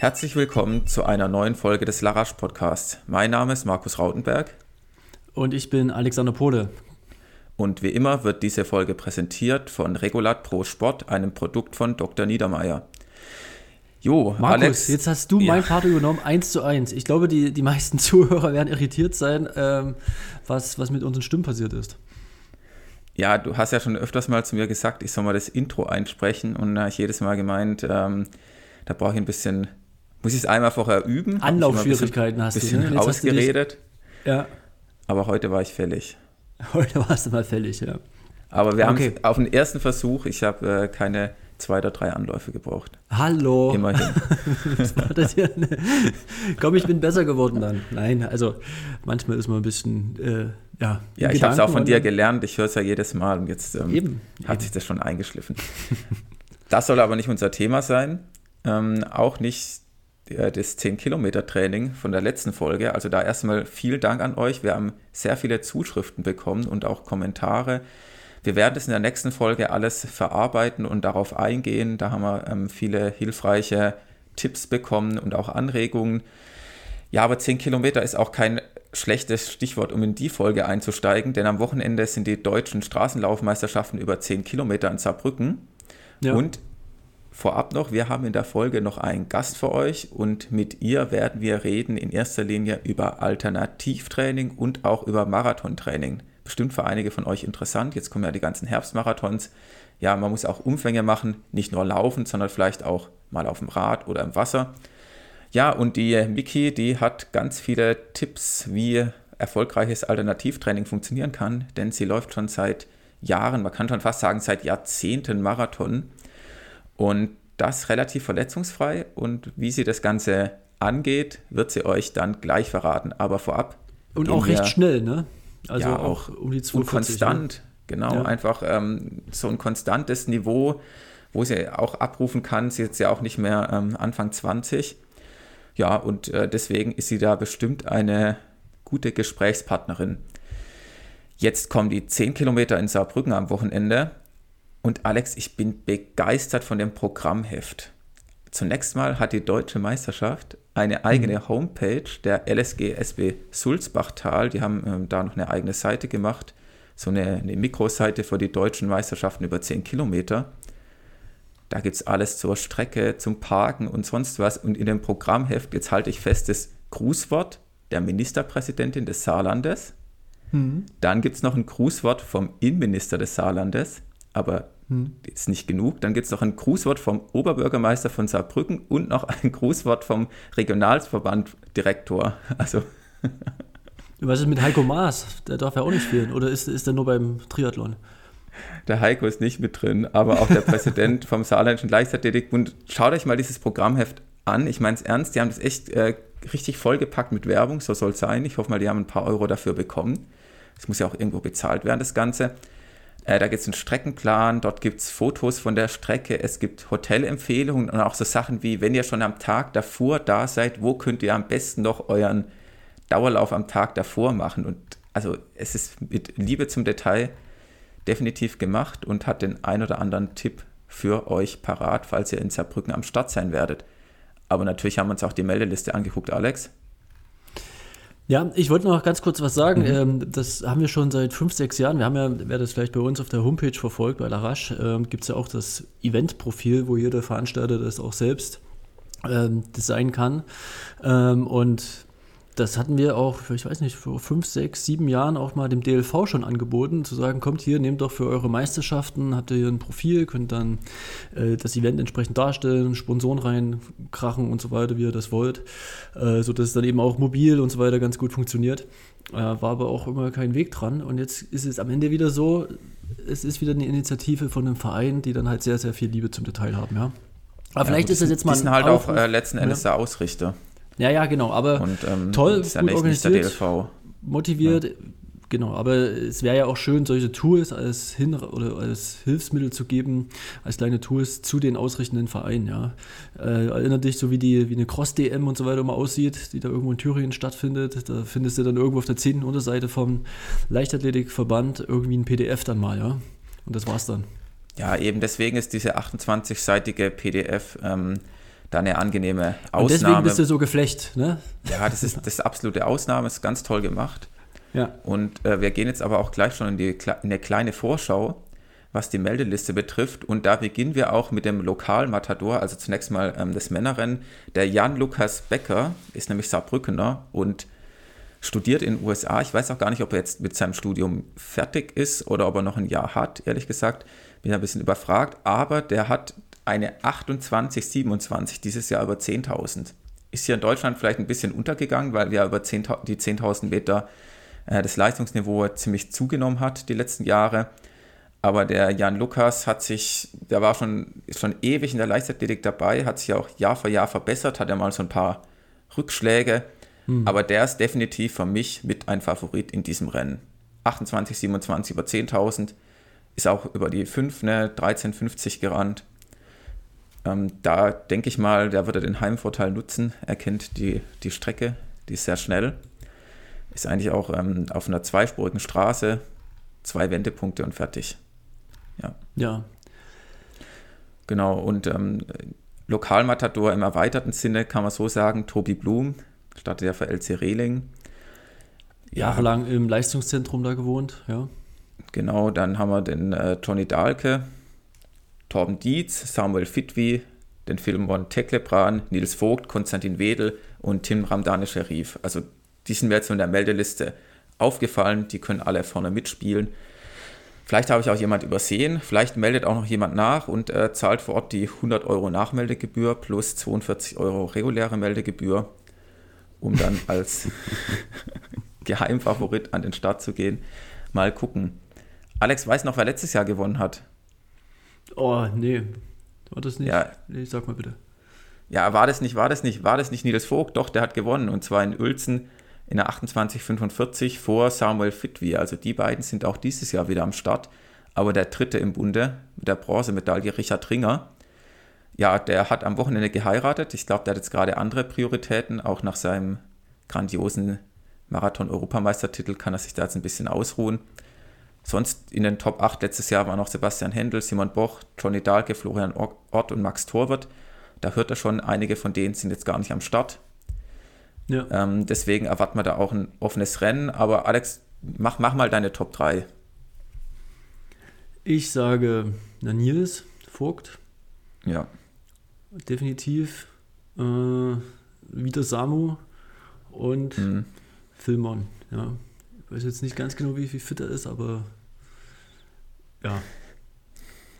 Herzlich willkommen zu einer neuen Folge des Larasch Podcasts. Mein Name ist Markus Rautenberg. Und ich bin Alexander Pohle. Und wie immer wird diese Folge präsentiert von Regulat Pro Sport, einem Produkt von Dr. Niedermeyer. Jo, Markus, Alex, jetzt hast du ja. mein Part übernommen, eins zu eins. Ich glaube, die, die meisten Zuhörer werden irritiert sein, ähm, was, was mit unseren Stimmen passiert ist. Ja, du hast ja schon öfters mal zu mir gesagt, ich soll mal das Intro einsprechen und da habe ich jedes Mal gemeint, ähm, da brauche ich ein bisschen muss ich es einmal vorher üben. Anlaufschwierigkeiten hast bisschen du. Ne? ausgeredet. ja. Aber heute war ich fällig. Heute warst du mal fällig, ja. Aber wir okay. haben auf den ersten Versuch, ich habe äh, keine zwei oder drei Anläufe gebraucht. Hallo. Immerhin. Komm, ich bin besser geworden dann. Nein, also manchmal ist man ein bisschen, äh, ja. Ja, ich habe es auch von dir gelernt. Ich höre es ja jedes Mal und jetzt ähm, eben, hat eben. sich das schon eingeschliffen. das soll aber nicht unser Thema sein. Ähm, auch nicht das 10-Kilometer-Training von der letzten Folge. Also da erstmal vielen Dank an euch. Wir haben sehr viele Zuschriften bekommen und auch Kommentare. Wir werden es in der nächsten Folge alles verarbeiten und darauf eingehen. Da haben wir ähm, viele hilfreiche Tipps bekommen und auch Anregungen. Ja, aber 10 Kilometer ist auch kein schlechtes Stichwort, um in die Folge einzusteigen, denn am Wochenende sind die deutschen Straßenlaufmeisterschaften über 10 Kilometer in Saarbrücken. Ja. Und Vorab noch, wir haben in der Folge noch einen Gast für euch und mit ihr werden wir reden in erster Linie über Alternativtraining und auch über Marathontraining. Bestimmt für einige von euch interessant. Jetzt kommen ja die ganzen Herbstmarathons. Ja, man muss auch Umfänge machen, nicht nur laufen, sondern vielleicht auch mal auf dem Rad oder im Wasser. Ja, und die Miki, die hat ganz viele Tipps, wie erfolgreiches Alternativtraining funktionieren kann, denn sie läuft schon seit Jahren, man kann schon fast sagen seit Jahrzehnten Marathon und das relativ verletzungsfrei. Und wie sie das Ganze angeht, wird sie euch dann gleich verraten. Aber vorab. Und auch recht schnell, ne? Also ja, auch um die 42. Und konstant, ne? genau. Ja. Einfach ähm, so ein konstantes Niveau, wo sie auch abrufen kann. Sie ist jetzt ja auch nicht mehr ähm, Anfang 20. Ja, und äh, deswegen ist sie da bestimmt eine gute Gesprächspartnerin. Jetzt kommen die 10 Kilometer in Saarbrücken am Wochenende. Und Alex, ich bin begeistert von dem Programmheft. Zunächst mal hat die Deutsche Meisterschaft eine eigene mhm. Homepage, der LSG SB Sulzbachtal. Die haben ähm, da noch eine eigene Seite gemacht, so eine, eine Mikroseite für die deutschen Meisterschaften über 10 Kilometer. Da gibt es alles zur Strecke, zum Parken und sonst was. Und in dem Programmheft, jetzt halte ich fest, das Grußwort der Ministerpräsidentin des Saarlandes. Mhm. Dann gibt es noch ein Grußwort vom Innenminister des Saarlandes aber hm. ist nicht genug. Dann gibt es noch ein Grußwort vom Oberbürgermeister von Saarbrücken und noch ein Grußwort vom Regionalverbanddirektor. Also. Was ist mit Heiko Maas? Der darf ja auch nicht fehlen. Oder ist, ist er nur beim Triathlon? Der Heiko ist nicht mit drin, aber auch der Präsident vom Saarländischen Leichtathletikbund. Schaut euch mal dieses Programmheft an. Ich meine es ernst, die haben das echt äh, richtig vollgepackt mit Werbung, so soll es sein. Ich hoffe mal, die haben ein paar Euro dafür bekommen. Es muss ja auch irgendwo bezahlt werden, das Ganze. Äh, da gibt es einen Streckenplan, dort gibt es Fotos von der Strecke, es gibt Hotelempfehlungen und auch so Sachen wie, wenn ihr schon am Tag davor da seid, wo könnt ihr am besten noch euren Dauerlauf am Tag davor machen. Und also es ist mit Liebe zum Detail definitiv gemacht und hat den ein oder anderen Tipp für euch parat, falls ihr in Saarbrücken am Start sein werdet. Aber natürlich haben wir uns auch die Meldeliste angeguckt, Alex. Ja, ich wollte noch ganz kurz was sagen. Mhm. Ähm, das haben wir schon seit fünf, sechs Jahren. Wir haben ja, wer das vielleicht bei uns auf der Homepage verfolgt, bei Larache, ähm, gibt es ja auch das Event-Profil, wo jeder Veranstalter das auch selbst ähm, designen kann. Ähm, und das hatten wir auch, ich weiß nicht, vor fünf, sechs, sieben Jahren auch mal dem DLV schon angeboten, zu sagen, kommt hier, nehmt doch für eure Meisterschaften, habt ihr hier ein Profil, könnt dann äh, das Event entsprechend darstellen, Sponsoren reinkrachen und so weiter, wie ihr das wollt, äh, sodass es dann eben auch mobil und so weiter ganz gut funktioniert. Äh, war aber auch immer kein Weg dran. Und jetzt ist es am Ende wieder so, es ist wieder eine Initiative von einem Verein, die dann halt sehr, sehr viel Liebe zum Detail haben, ja. Aber ja, vielleicht ist das jetzt mal. Die sind halt Aufruf, auch äh, letzten Endes ja. der Ausrichter. Ja, ja, genau. Aber und, ähm, toll, gut organisiert, motiviert. Ja. Genau, aber es wäre ja auch schön, solche Tools als Hin oder als Hilfsmittel zu geben, als kleine Tools zu den ausrichtenden Vereinen. Ja. Äh, erinnert dich, so wie die wie eine Cross-DM und so weiter mal aussieht, die da irgendwo in Thüringen stattfindet. Da findest du dann irgendwo auf der zehnten Unterseite vom Leichtathletikverband irgendwie ein PDF dann mal, ja. Und das war's dann. Ja, eben deswegen ist diese 28-seitige PDF ähm, da eine angenehme Ausnahme. Und deswegen bist du so geflecht, ne? Ja, das ist das ist absolute Ausnahme, ist ganz toll gemacht. Ja. Und äh, wir gehen jetzt aber auch gleich schon in, die, in eine kleine Vorschau, was die Meldeliste betrifft. Und da beginnen wir auch mit dem Lokalmatador, also zunächst mal ähm, das Männerrennen. Der Jan-Lukas Becker ist nämlich Saarbrückener und studiert in den USA. Ich weiß auch gar nicht, ob er jetzt mit seinem Studium fertig ist oder ob er noch ein Jahr hat, ehrlich gesagt. Bin ein bisschen überfragt. Aber der hat eine 28,27 dieses Jahr über 10.000. Ist hier in Deutschland vielleicht ein bisschen untergegangen, weil wir über 10, die 10.000 Meter äh, das Leistungsniveau ziemlich zugenommen hat die letzten Jahre. Aber der Jan Lukas hat sich, der war schon, ist schon ewig in der Leichtathletik dabei, hat sich auch Jahr für Jahr verbessert, hat ja mal so ein paar Rückschläge. Hm. Aber der ist definitiv für mich mit ein Favorit in diesem Rennen. 28, 27 über 10.000, ist auch über die 5, ne, 13,50 gerannt. Ähm, da denke ich mal, der würde den Heimvorteil nutzen. Er kennt die, die Strecke, die ist sehr schnell. Ist eigentlich auch ähm, auf einer zweispurigen Straße, zwei Wendepunkte und fertig. Ja. Ja. Genau, und ähm, Lokalmatador im erweiterten Sinne kann man so sagen, Tobi Blum, startet ja für LC Rehling. Ja. Jahrelang im Leistungszentrum da gewohnt, ja. Genau, dann haben wir den äh, Johnny Dahlke, Torben Dietz, Samuel Fitwi, den Filmon Teklebran, Nils Vogt, Konstantin Wedel und Tim Ramdane Scherif. Also die sind mir jetzt in der Meldeliste aufgefallen, die können alle vorne mitspielen. Vielleicht habe ich auch jemand übersehen, vielleicht meldet auch noch jemand nach und äh, zahlt vor Ort die 100 Euro Nachmeldegebühr plus 42 Euro reguläre Meldegebühr, um dann als Geheimfavorit an den Start zu gehen. Mal gucken. Alex weiß noch, wer letztes Jahr gewonnen hat. Oh, nee. War das nicht? Ja. Nee, sag mal bitte. Ja, war das nicht, war das nicht, war das nicht Nils Vogt? Doch, der hat gewonnen. Und zwar in Uelzen in der 2845 vor Samuel Fitwi. Also die beiden sind auch dieses Jahr wieder am Start. Aber der dritte im Bunde mit der Bronzemedaille, Richard Ringer, ja, der hat am Wochenende geheiratet. Ich glaube, der hat jetzt gerade andere Prioritäten. Auch nach seinem grandiosen Marathon-Europameistertitel kann er sich da jetzt ein bisschen ausruhen. Sonst in den Top 8 letztes Jahr waren noch Sebastian Händel, Simon Boch, Johnny Dahlke, Florian Ort und Max Torwart. Da hört er schon, einige von denen sind jetzt gar nicht am Start. Ja. Ähm, deswegen erwarten wir da auch ein offenes Rennen. Aber Alex, mach, mach mal deine Top 3. Ich sage Nils Vogt. Ja. Definitiv. Äh, wieder Samu und mhm. Filmon. Ja. Ich weiß jetzt nicht ganz genau, wie viel fit er ist, aber ja.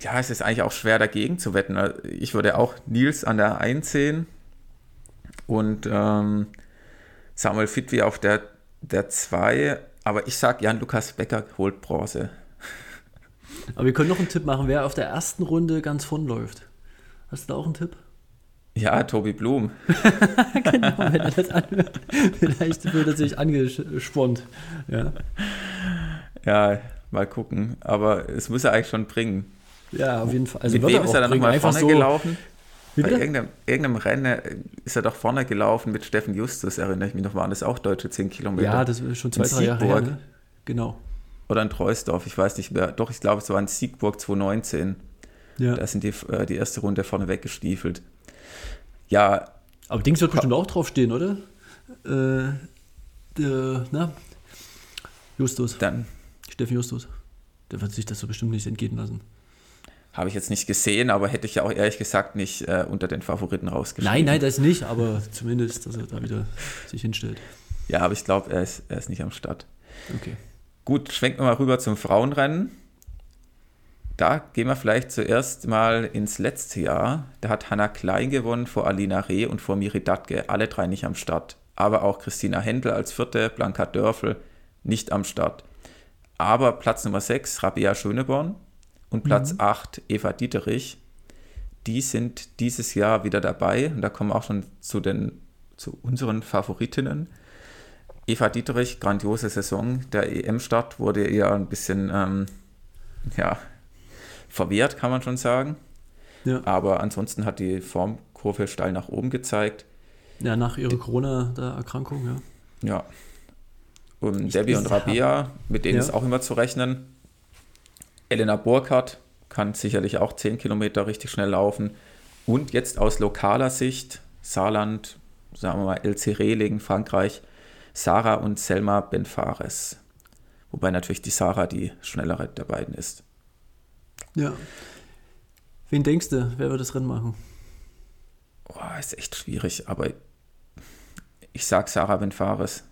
Ja, es ist eigentlich auch schwer dagegen zu wetten. Ich würde auch Nils an der 1 sehen und ähm, Samuel Fitwi auf der 2. aber ich sage, Jan-Lukas Becker holt Bronze. Aber wir können noch einen Tipp machen, wer auf der ersten Runde ganz vorn läuft. Hast du da auch einen Tipp? Ja, Tobi Blum. genau, wenn er das anhört. Vielleicht wird er sich angespornt. Ja. ja, mal gucken. Aber es muss er eigentlich schon bringen. Ja, auf jeden Fall. Also Mit wem ist er dann nochmal vorne so gelaufen? Bei irgendeinem, irgendeinem, Rennen ist er doch vorne gelaufen mit Steffen Justus, erinnere ich mich noch, waren das auch deutsche 10 Kilometer. Ja, das ist schon zwei, drei Jahre her, ne? Genau. Oder in Treusdorf, ich weiß nicht mehr. Doch, ich glaube, es war in Siegburg 2019. Ja. Da sind die, äh, die erste Runde vorne weggestiefelt. Ja. Aber Dings wird bestimmt auch draufstehen, oder? Äh, der, na? Justus. Dann. Steffen Justus. Der wird sich das so bestimmt nicht entgehen lassen. Habe ich jetzt nicht gesehen, aber hätte ich ja auch ehrlich gesagt nicht äh, unter den Favoriten rausgeschrieben. Nein, nein, das nicht, aber zumindest, dass er da wieder sich hinstellt. Ja, aber ich glaube, er ist, er ist nicht am Start. Okay. Gut, schwenken wir mal rüber zum Frauenrennen. Da gehen wir vielleicht zuerst mal ins letzte Jahr. Da hat Hanna Klein gewonnen vor Alina Reh und vor Miri Datke. Alle drei nicht am Start. Aber auch Christina Händel als vierte, Blanka Dörfel nicht am Start. Aber Platz Nummer 6, Rabia Schöneborn und Platz mhm. 8, Eva Dieterich. Die sind dieses Jahr wieder dabei. Und da kommen wir auch schon zu, den, zu unseren Favoritinnen. Eva Dieterich, grandiose Saison. Der EM-Start wurde eher ein bisschen, ähm, ja, verwehrt, kann man schon sagen. Ja. Aber ansonsten hat die Formkurve steil nach oben gezeigt. Ja, nach ihrer Corona-Erkrankung, ja. Ja. Und Debbie und Rabea, mit denen ja. ist auch immer zu rechnen. Elena Burkhardt kann sicherlich auch 10 Kilometer richtig schnell laufen. Und jetzt aus lokaler Sicht, Saarland, sagen wir mal, LC Rehling, Frankreich, Sarah und Selma Benfares. Wobei natürlich die Sarah die schnellere der beiden ist. Ja. Wen denkst du, wer wird das Rennen machen? Oh, ist echt schwierig, aber ich sag Sarah Benfares.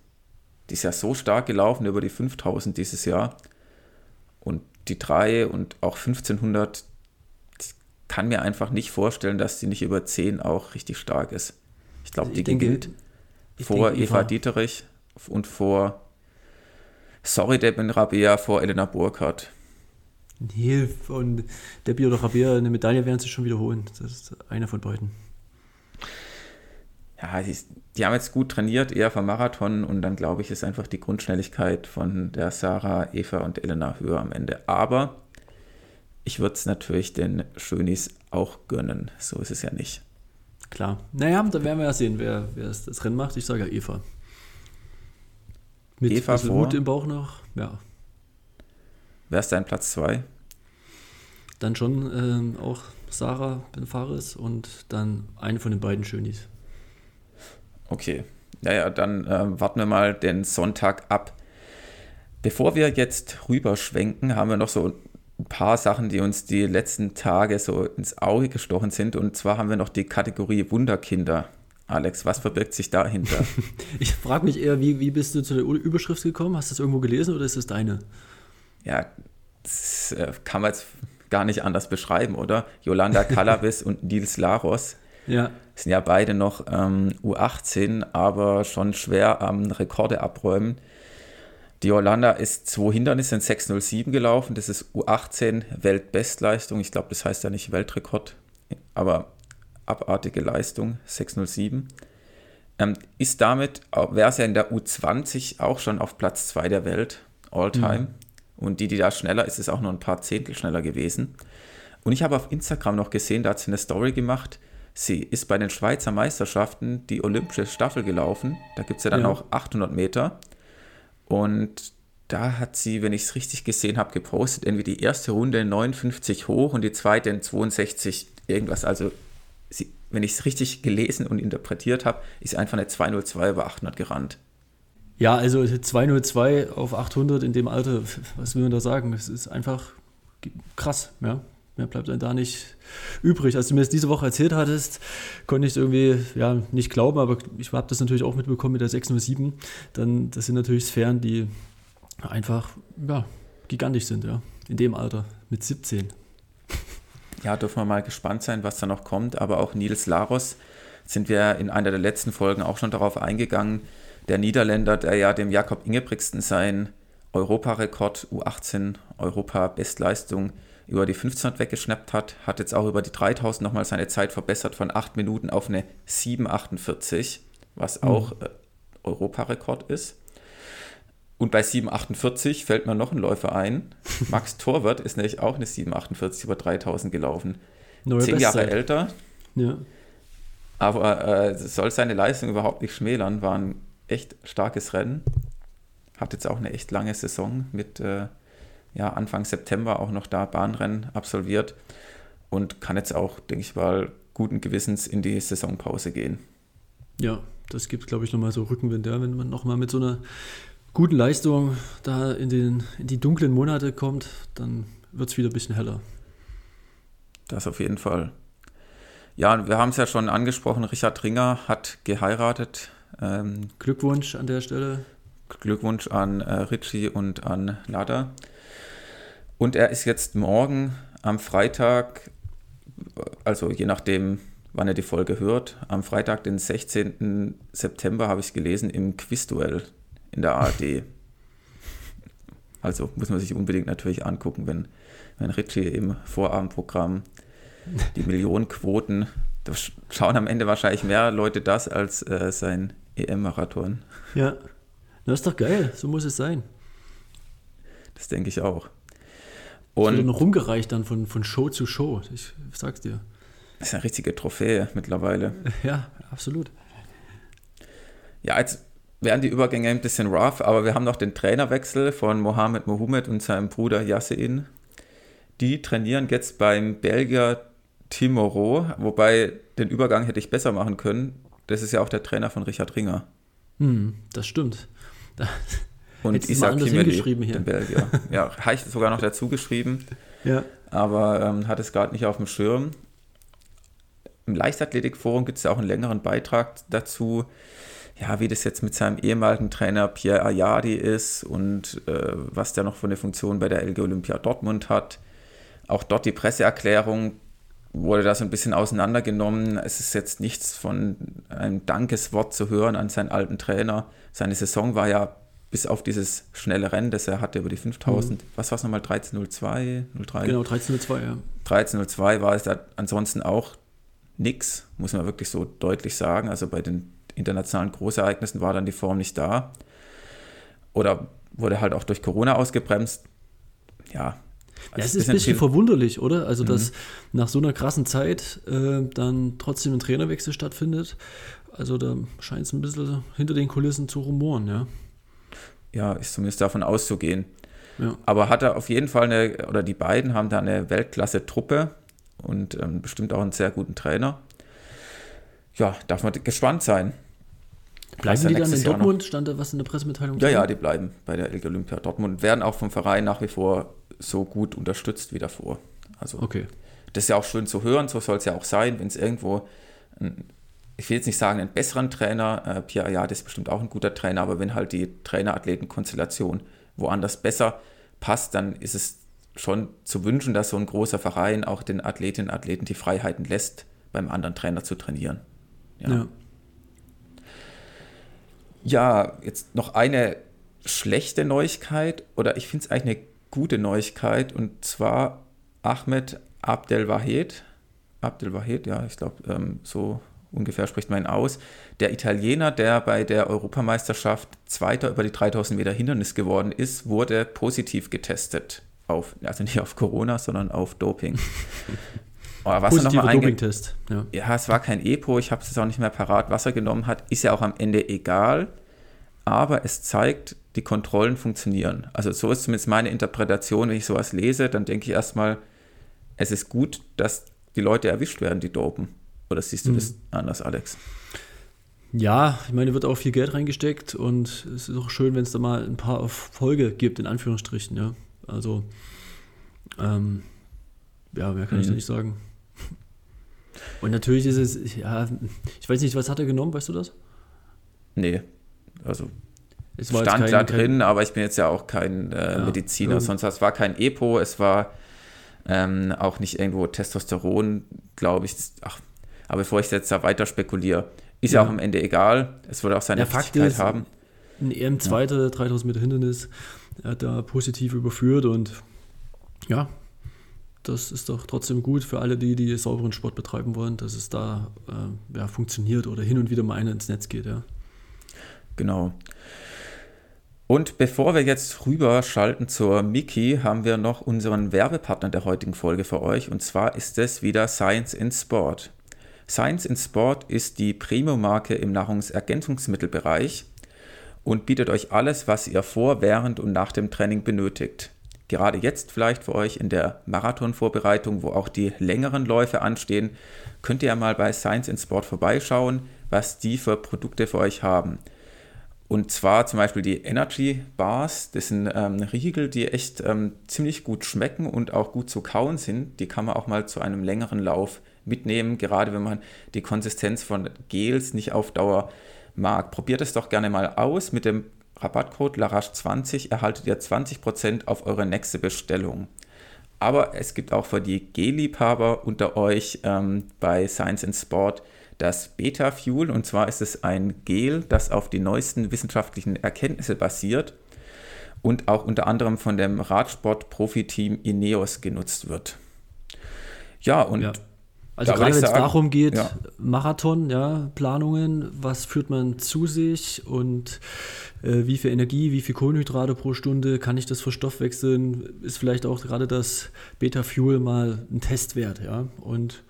Die ist ja so stark gelaufen über die 5000 dieses Jahr. Und die 3 und auch 1500, ich kann mir einfach nicht vorstellen, dass sie nicht über 10 auch richtig stark ist. Ich glaube, die denke, gilt vor denke, Eva, Eva Dieterich und vor Sorry, Debin Rabea vor Elena Burkhardt. Nee, und Debbie oder Rabea eine Medaille werden sie schon wiederholen. Das ist einer von beiden. Ja, die, die, haben jetzt gut trainiert, eher vom Marathon und dann glaube ich, ist einfach die Grundschnelligkeit von der Sarah, Eva und Elena höher am Ende. Aber ich würde es natürlich den Schönis auch gönnen. So ist es ja nicht. Klar. Naja, da werden wir ja sehen, wer, wer das Rennen macht. Ich sage ja Eva. Mit Eva vor. Mut im Bauch noch, ja. Wer ist dein Platz 2? Dann schon ähm, auch Sarah Benfares und dann eine von den beiden Schönis. Okay. Naja, dann äh, warten wir mal den Sonntag ab. Bevor wir jetzt rüberschwenken, haben wir noch so ein paar Sachen, die uns die letzten Tage so ins Auge gestochen sind. Und zwar haben wir noch die Kategorie Wunderkinder. Alex, was verbirgt sich dahinter? ich frage mich eher, wie, wie bist du zu der Überschrift gekommen? Hast du das irgendwo gelesen oder ist es deine? Ja, das äh, kann man jetzt gar nicht anders beschreiben, oder? Yolanda Kalabis und Nils Laros ja. Sind ja beide noch ähm, U18, aber schon schwer am Rekorde abräumen. Die Yolanda ist zwei Hindernisse in 6.07 gelaufen. Das ist U18 Weltbestleistung. Ich glaube, das heißt ja nicht Weltrekord, aber abartige Leistung, 607. Ähm, ist damit, wäre es ja in der U20 auch schon auf Platz 2 der Welt, all-time. Mhm. Und die, die da schneller ist, ist auch nur ein paar Zehntel schneller gewesen. Und ich habe auf Instagram noch gesehen, da hat sie eine Story gemacht. Sie ist bei den Schweizer Meisterschaften die olympische Staffel gelaufen. Da gibt es ja dann ja. auch 800 Meter. Und da hat sie, wenn ich es richtig gesehen habe, gepostet, irgendwie die erste Runde in 59 hoch und die zweite in 62 irgendwas. Also sie, wenn ich es richtig gelesen und interpretiert habe, ist einfach eine 202 über 800 gerannt. Ja, also 202 auf 800 in dem Alter, was will man da sagen? Es ist einfach krass, ja. Mehr bleibt dann da nicht übrig. Als du mir das diese Woche erzählt hattest, konnte ich es irgendwie ja, nicht glauben, aber ich habe das natürlich auch mitbekommen mit der 607. Dann, das sind natürlich Sphären, die einfach ja, gigantisch sind, ja. In dem Alter, mit 17 ja, dürfen wir mal gespannt sein, was da noch kommt. Aber auch Nils Laros sind wir in einer der letzten Folgen auch schon darauf eingegangen. Der Niederländer, der ja dem Jakob Ingebrigtsen sein Europarekord U18 Europa-Bestleistung über die 1500 weggeschnappt hat, hat jetzt auch über die 3000 nochmal seine Zeit verbessert von 8 Minuten auf eine 7,48, was mhm. auch äh, Europarekord ist. Und bei 7,48 fällt mir noch ein Läufer ein. Max Torwart ist nämlich auch eine 7,48 über 3000 gelaufen. Neue Zehn Jahre älter. Ja. Aber äh, soll seine Leistung überhaupt nicht schmälern. War ein echt starkes Rennen. Hat jetzt auch eine echt lange Saison mit äh, ja, Anfang September auch noch da Bahnrennen absolviert. Und kann jetzt auch, denke ich mal, guten Gewissens in die Saisonpause gehen. Ja, das gibt, glaube ich, nochmal so Rückenwind, ja, wenn man nochmal mit so einer guten Leistung da in, den, in die dunklen Monate kommt, dann wird es wieder ein bisschen heller. Das auf jeden Fall. Ja, wir haben es ja schon angesprochen, Richard Ringer hat geheiratet. Ähm, Glückwunsch an der Stelle. Glückwunsch an äh, Richie und an Lada. Und er ist jetzt morgen am Freitag, also je nachdem, wann er die Folge hört, am Freitag, den 16. September, habe ich gelesen, im Quizduell in der ARD. Also muss man sich unbedingt natürlich angucken, wenn, wenn Ritchie im Vorabendprogramm die Millionenquoten, da schauen am Ende wahrscheinlich mehr Leute das als äh, sein EM-Marathon. Ja, das ist doch geil, so muss es sein. Das denke ich auch. Und das wird noch rumgereicht dann von, von Show zu Show, ich sag's dir. Das ist eine richtige Trophäe mittlerweile. Ja, absolut. Ja, jetzt werden die Übergänge ein bisschen rough, aber wir haben noch den Trainerwechsel von Mohamed Mohamed und seinem Bruder Yassin. Die trainieren jetzt beim Belgier Tim Moreau, wobei den Übergang hätte ich besser machen können. Das ist ja auch der Trainer von Richard Ringer. Hm, das stimmt. Da und Isaac Kimeli, den Belgier. Ja, habe ich sogar noch dazu geschrieben. Ja. Aber ähm, hat es gerade nicht auf dem Schirm. Im Leichtathletikforum gibt es ja auch einen längeren Beitrag dazu, ja, wie das jetzt mit seinem ehemaligen Trainer Pierre Ayadi ist und äh, was der noch für eine Funktion bei der LG Olympia Dortmund hat. Auch dort die Presseerklärung wurde da so ein bisschen auseinandergenommen. Es ist jetzt nichts von einem Dankeswort zu hören an seinen alten Trainer. Seine Saison war ja bis auf dieses schnelle Rennen, das er hatte über die 5000, mhm. was war es nochmal, 13.02, 03? Genau, 13.02, ja. 13.02 war es da ansonsten auch nichts, muss man wirklich so deutlich sagen. Also bei den internationalen Großereignissen war dann die Form nicht da. Oder wurde halt auch durch Corona ausgebremst. Ja. Also ja, es ist ein bisschen verwunderlich, oder? Also, dass mhm. nach so einer krassen Zeit äh, dann trotzdem ein Trainerwechsel stattfindet. Also, da scheint es ein bisschen hinter den Kulissen zu rumoren, ja. Ja, ist zumindest davon auszugehen. Ja. Aber hat er auf jeden Fall eine, oder die beiden haben da eine Weltklasse-Truppe und ähm, bestimmt auch einen sehr guten Trainer. Ja, darf man gespannt sein. Bleiben die dann in Dortmund? Stand da was in der Pressemitteilung? Ja, ja, die bleiben bei der LG Olympia Dortmund. Werden auch vom Verein nach wie vor so gut unterstützt wie davor. Also, okay. das ist ja auch schön zu hören. So soll es ja auch sein, wenn es irgendwo, ein, ich will jetzt nicht sagen, einen besseren Trainer, äh, Pierre Ayad ist bestimmt auch ein guter Trainer, aber wenn halt die Trainer-Athleten-Konstellation woanders besser passt, dann ist es schon zu wünschen, dass so ein großer Verein auch den Athletinnen und Athleten die Freiheiten lässt, beim anderen Trainer zu trainieren. ja. ja. Ja, jetzt noch eine schlechte Neuigkeit oder ich finde es eigentlich eine gute Neuigkeit und zwar Ahmed Abdelwahed. Abdelwahed, ja, ich glaube, ähm, so ungefähr spricht man ihn aus. Der Italiener, der bei der Europameisterschaft Zweiter über die 3000 Meter Hindernis geworden ist, wurde positiv getestet. Auf, also nicht auf Corona, sondern auf Doping. Oh, was Positiver Dopingtest. Ja. ja, es war kein EPO, ich habe es auch nicht mehr parat. Was er genommen hat, ist ja auch am Ende egal. Aber es zeigt, die Kontrollen funktionieren. Also so ist zumindest meine Interpretation, wenn ich sowas lese, dann denke ich erstmal, es ist gut, dass die Leute erwischt werden, die dopen. Oder siehst du mhm. das anders, Alex? Ja, ich meine, wird auch viel Geld reingesteckt und es ist auch schön, wenn es da mal ein paar Erfolge gibt, in Anführungsstrichen, ja. Also, ähm, ja, mehr kann mhm. ich da nicht sagen. Und natürlich ist es, ja, ich weiß nicht, was hat er genommen, weißt du das? Nee, also es stand kein, da drin, kein, aber ich bin jetzt ja auch kein äh, ja, Mediziner, irgend. sonst es war kein EPO, es war ähm, auch nicht irgendwo Testosteron, glaube ich. Ach, aber bevor ich jetzt da weiter spekuliere, ist ja. ja auch am Ende egal. Es würde auch seine ja, Fakt ist, haben. Ein EM2. Ja. 3000 Meter Hindernis, er hat da positiv überführt und ja, das ist doch trotzdem gut für alle, die, die sauberen Sport betreiben wollen, dass es da äh, ja, funktioniert oder hin und wieder mal einer ins Netz geht, ja. Genau. Und bevor wir jetzt rüber schalten zur Miki, haben wir noch unseren Werbepartner der heutigen Folge für euch. Und zwar ist es wieder Science in Sport. Science in Sport ist die Premium-Marke im Nahrungsergänzungsmittelbereich und bietet euch alles, was ihr vor, während und nach dem Training benötigt gerade jetzt vielleicht für euch in der Marathonvorbereitung, wo auch die längeren Läufe anstehen, könnt ihr ja mal bei Science in Sport vorbeischauen, was die für Produkte für euch haben. Und zwar zum Beispiel die Energy Bars, das sind ähm, Riegel, die echt ähm, ziemlich gut schmecken und auch gut zu kauen sind. Die kann man auch mal zu einem längeren Lauf mitnehmen, gerade wenn man die Konsistenz von Gels nicht auf Dauer mag. Probiert es doch gerne mal aus mit dem Rabattcode LARAGE20 erhaltet ihr 20% auf eure nächste Bestellung. Aber es gibt auch für die Gel-Liebhaber unter euch ähm, bei Science and Sport das Beta Fuel. Und zwar ist es ein Gel, das auf die neuesten wissenschaftlichen Erkenntnisse basiert und auch unter anderem von dem Radsport-Profi-Team Ineos genutzt wird. Ja, und ja. Also da gerade wenn es darum geht, ja. Marathon, ja, Planungen, was führt man zu sich und äh, wie viel Energie, wie viel Kohlenhydrate pro Stunde kann ich das verstoffwechseln, ist vielleicht auch gerade das Beta-Fuel mal ein Testwert, ja. Und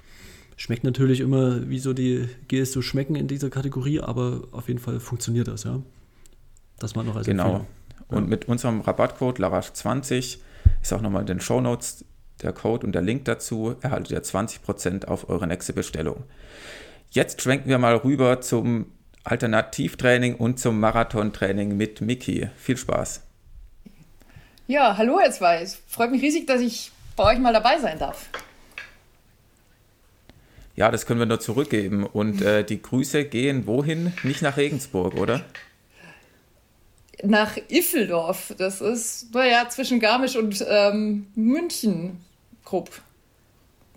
schmeckt natürlich immer, wie so die Gels so schmecken in dieser Kategorie, aber auf jeden Fall funktioniert das, ja. Das mal noch als Genau. Empfehlung. Und ja. mit unserem Rabattcode LARASH20 ist auch nochmal in den Show Notes der Code und der Link dazu, erhaltet ihr 20% auf eure nächste Bestellung. Jetzt schwenken wir mal rüber zum Alternativtraining und zum Marathontraining mit Miki. Viel Spaß. Ja, hallo ihr zwei. Es freut mich riesig, dass ich bei euch mal dabei sein darf. Ja, das können wir nur zurückgeben. Und äh, die Grüße gehen wohin? Nicht nach Regensburg, oder? Nach Iffeldorf. Das ist, naja, zwischen Garmisch und ähm, München, grob.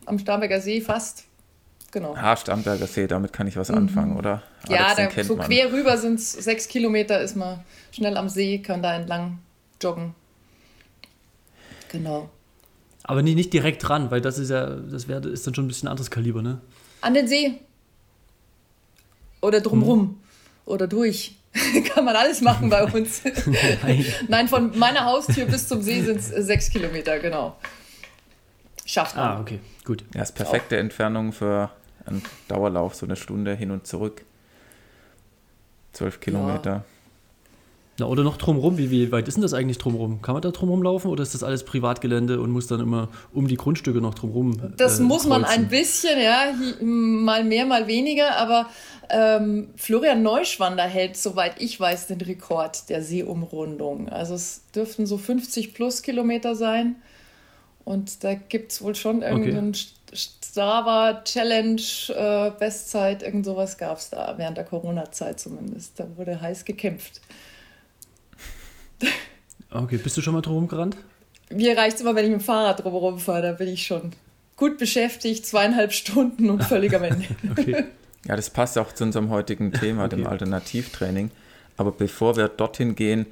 Am Starnberger See fast. Genau. Ah, Starnberger See, damit kann ich was anfangen, mhm. oder? Ja, da, so man. quer rüber sind es sechs Kilometer, ist man schnell am See, kann da entlang joggen. Genau. Aber nicht, nicht direkt dran, weil das ist ja, das wär, ist dann schon ein bisschen anderes Kaliber, ne? An den See. Oder drumrum. Hm. Oder durch. Kann man alles machen bei uns. Nein. Nein, von meiner Haustür bis zum See sind es sechs Kilometer, genau. Schafft man. Ah, okay, gut. Ja, ist perfekte Auch. Entfernung für einen Dauerlauf, so eine Stunde hin und zurück. Zwölf Kilometer. Ja. Na, oder noch drumherum, wie, wie weit ist denn das eigentlich drumherum? Kann man da drumherum laufen oder ist das alles Privatgelände und muss dann immer um die Grundstücke noch drumherum? Das äh, muss man ein bisschen, ja, mal mehr, mal weniger, aber ähm, Florian Neuschwander hält, soweit ich weiß, den Rekord der Seeumrundung. Also es dürften so 50 plus Kilometer sein. Und da gibt es wohl schon irgendeinen okay. Strava-Challenge, äh, Bestzeit, irgend sowas gab es da, während der Corona-Zeit zumindest. Da wurde heiß gekämpft. Okay, bist du schon mal drum gerannt? Mir reicht es immer, wenn ich mit dem Fahrrad drumherum fahre, da bin ich schon gut beschäftigt, zweieinhalb Stunden und völlig am Ende. okay. Ja, das passt auch zu unserem heutigen Thema, okay. dem Alternativtraining. Aber bevor wir dorthin gehen,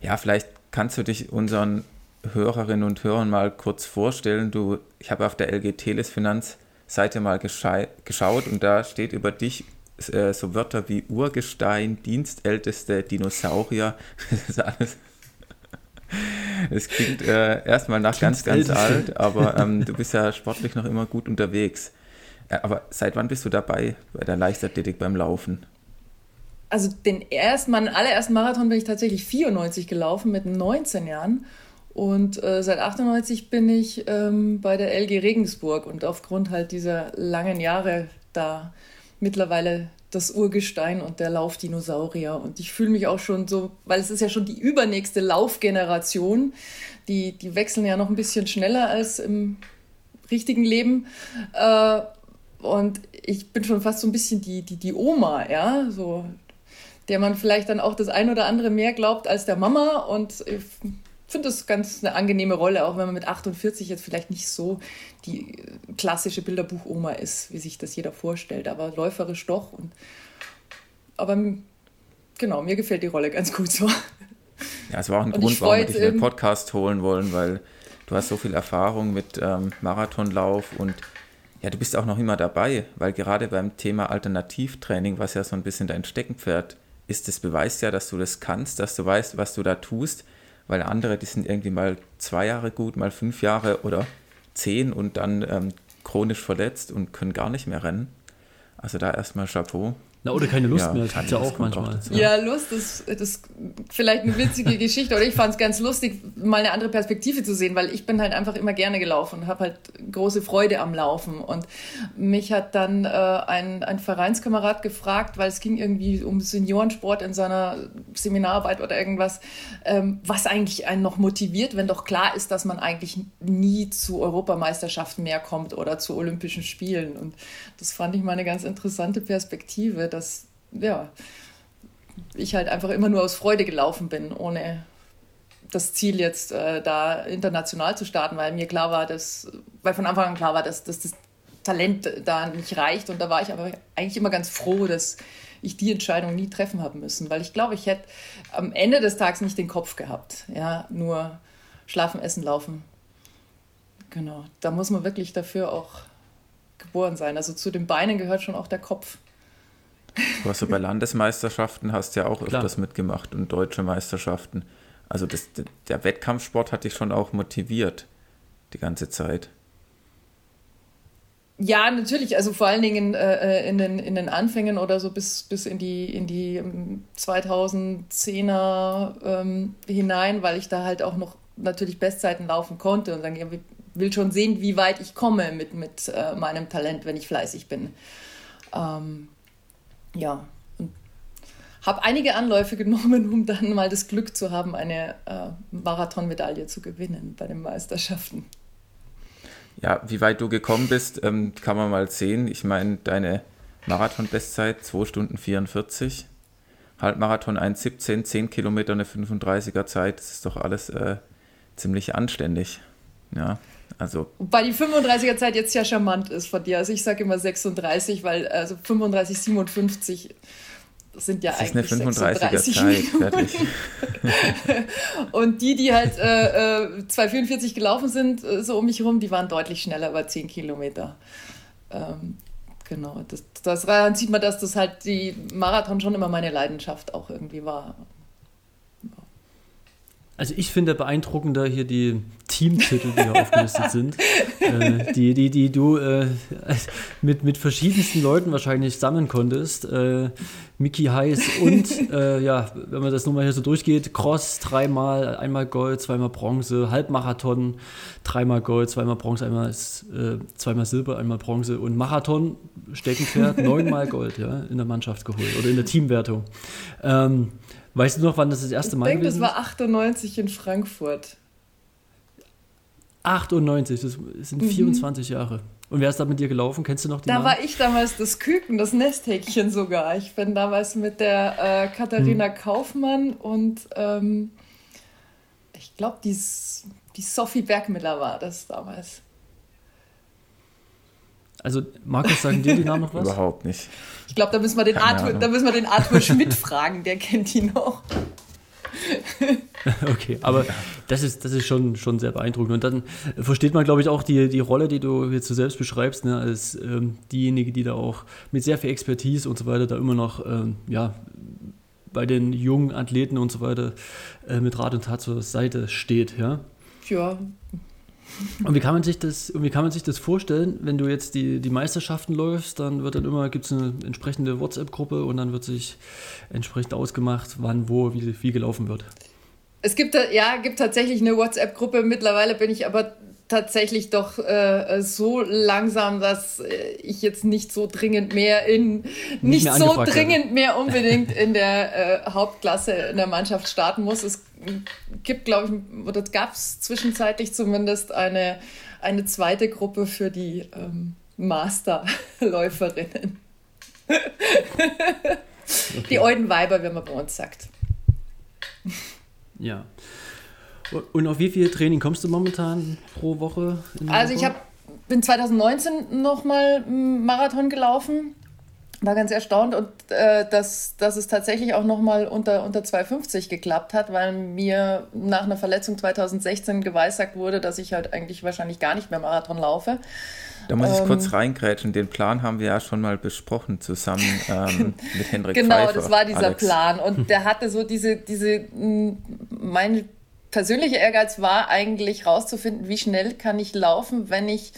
ja, vielleicht kannst du dich unseren Hörerinnen und Hörern mal kurz vorstellen. Du, ich habe auf der LG Teles Finanzseite mal geschaut und da steht über dich äh, so Wörter wie Urgestein, Dienstälteste, Dinosaurier. Das ist alles. Es klingt äh, erstmal nach ganz, ganz alt, aber ähm, du bist ja sportlich noch immer gut unterwegs. Äh, aber seit wann bist du dabei bei der Leichtathletik beim Laufen? Also den ersten, meinen allerersten Marathon bin ich tatsächlich 94 gelaufen mit 19 Jahren. Und äh, seit 98 bin ich ähm, bei der LG Regensburg und aufgrund halt dieser langen Jahre da mittlerweile das Urgestein und der Laufdinosaurier. Und ich fühle mich auch schon so, weil es ist ja schon die übernächste Laufgeneration. Die, die wechseln ja noch ein bisschen schneller als im richtigen Leben. Äh, und ich bin schon fast so ein bisschen die, die, die Oma, ja, so, der man vielleicht dann auch das ein oder andere mehr glaubt als der Mama. Und finde das ganz eine angenehme Rolle, auch wenn man mit 48 jetzt vielleicht nicht so die klassische Bilderbuch-Oma ist, wie sich das jeder vorstellt, aber läuferisch doch. Und, aber genau, mir gefällt die Rolle ganz gut so. Ja, es war auch ein und Grund, warum wir dich in den Podcast holen wollen, weil du hast so viel Erfahrung mit ähm, Marathonlauf und ja, du bist auch noch immer dabei, weil gerade beim Thema Alternativtraining, was ja so ein bisschen dein Steckenpferd ist, das beweist ja, dass du das kannst, dass du weißt, was du da tust weil andere, die sind irgendwie mal zwei Jahre gut, mal fünf Jahre oder zehn und dann ähm, chronisch verletzt und können gar nicht mehr rennen. Also da erstmal Chapeau. Na, oder keine Lust ja, mehr, das gibt ja auch manchmal. Auch ja, Lust ist, ist vielleicht eine witzige Geschichte, oder ich fand es ganz lustig, mal eine andere Perspektive zu sehen, weil ich bin halt einfach immer gerne gelaufen und habe halt große Freude am Laufen. Und mich hat dann äh, ein, ein Vereinskamerad gefragt, weil es ging irgendwie um Seniorensport in seiner Seminararbeit oder irgendwas, ähm, was eigentlich einen noch motiviert, wenn doch klar ist, dass man eigentlich nie zu Europameisterschaften mehr kommt oder zu Olympischen Spielen. Und das fand ich mal eine ganz interessante Perspektive dass ja, ich halt einfach immer nur aus Freude gelaufen bin, ohne das Ziel jetzt äh, da international zu starten, weil mir klar war, dass, weil von Anfang an klar war, dass, dass das Talent da nicht reicht. Und da war ich aber eigentlich immer ganz froh, dass ich die Entscheidung nie treffen haben müssen, weil ich glaube, ich hätte am Ende des Tages nicht den Kopf gehabt. Ja, nur schlafen, essen, laufen. Genau. Da muss man wirklich dafür auch geboren sein. Also zu den Beinen gehört schon auch der Kopf. Du hast ja bei Landesmeisterschaften hast ja auch Klar. öfters mitgemacht und deutsche Meisterschaften. Also das, der Wettkampfsport hat dich schon auch motiviert die ganze Zeit. Ja, natürlich. Also vor allen Dingen äh, äh in, den, in den Anfängen oder so bis, bis in die, in die 2010er ähm, hinein, weil ich da halt auch noch natürlich Bestzeiten laufen konnte und dann will schon sehen, wie weit ich komme mit, mit äh, meinem Talent, wenn ich fleißig bin. Ähm, ja, und habe einige Anläufe genommen, um dann mal das Glück zu haben, eine äh, Marathonmedaille zu gewinnen bei den Meisterschaften. Ja, wie weit du gekommen bist, ähm, kann man mal sehen. Ich meine, deine Marathon-Bestzeit 2 Stunden 44, Halbmarathon 1,17, 10 Kilometer eine 35er Zeit, das ist doch alles äh, ziemlich anständig. Ja, also. Wobei die 35er Zeit jetzt ja charmant ist von dir. Also ich sage immer 36, weil also 35, 57 das sind ja das eigentlich ist eine 35er Zeit, und die, die halt äh, äh, 244 gelaufen sind, äh, so um mich herum, die waren deutlich schneller, über 10 Kilometer. Ähm, genau, das, das daran sieht man, dass das halt die Marathon schon immer meine Leidenschaft auch irgendwie war. Also ich finde beeindruckender hier die Teamtitel, die hier aufgelistet sind, äh, die, die, die du äh, mit, mit verschiedensten Leuten wahrscheinlich sammeln konntest. Äh, Mickey Heiß und, äh, ja, wenn man das nochmal hier so durchgeht, Cross dreimal, einmal Gold, zweimal Bronze, Halbmarathon, dreimal Gold, zweimal Bronze, einmal äh, zweimal Silber, einmal Bronze und Marathon, Steckenpferd, neunmal Gold ja, in der Mannschaft geholt oder in der Teamwertung. Ähm, Weißt du noch, wann das das erste Mal ich denke, gewesen das war 98 in Frankfurt. 98, das sind mhm. 24 Jahre. Und wer ist da mit dir gelaufen? Kennst du noch die Da Namen? war ich damals das Küken, das Nesthäkchen sogar. Ich bin damals mit der äh, Katharina hm. Kaufmann und ähm, ich glaube, die, die Sophie Bergmiller war das damals. Also, Markus, sagen dir die Namen noch was? Überhaupt nicht. Ich glaube, da, müssen wir den Arthur, da müssen wir den Arthur Schmidt fragen, der kennt die noch. okay, aber das ist, das ist schon, schon sehr beeindruckend. Und dann versteht man, glaube ich, auch die, die Rolle, die du jetzt so selbst beschreibst, ne, als ähm, diejenige, die da auch mit sehr viel Expertise und so weiter da immer noch ähm, ja, bei den jungen Athleten und so weiter äh, mit Rat und Tat zur Seite steht. Ja, ja und wie kann man sich das, wie kann man sich das vorstellen, wenn du jetzt die, die Meisterschaften läufst, dann wird dann immer, gibt es eine entsprechende WhatsApp-Gruppe und dann wird sich entsprechend ausgemacht, wann, wo, wie, wie gelaufen wird. Es gibt ja, gibt tatsächlich eine WhatsApp-Gruppe. Mittlerweile bin ich aber tatsächlich doch äh, so langsam, dass äh, ich jetzt nicht so dringend mehr in nicht, nicht mehr so dringend mehr unbedingt in der äh, Hauptklasse in der Mannschaft starten muss. Es gibt, glaube ich, oder gab es zwischenzeitlich zumindest eine, eine zweite Gruppe für die ähm, Masterläuferinnen. okay. Die Eudenweiber, wie man bei uns sagt. Ja. Und auf wie viel Training kommst du momentan pro Woche? also ich hab, bin 2019 nochmal Marathon gelaufen. War ganz erstaunt und äh, dass, dass es tatsächlich auch nochmal unter, unter 2,50 geklappt hat, weil mir nach einer Verletzung 2016 geweissagt wurde, dass ich halt eigentlich wahrscheinlich gar nicht mehr Marathon laufe. Da muss ich ähm, kurz reingrätschen. Den Plan haben wir ja schon mal besprochen zusammen ähm, mit Hendrik Genau, Pfeiffer, das war dieser Alex. Plan. Und der hatte so diese, diese, meine persönliche Ehrgeiz war eigentlich rauszufinden, wie schnell kann ich laufen, wenn ich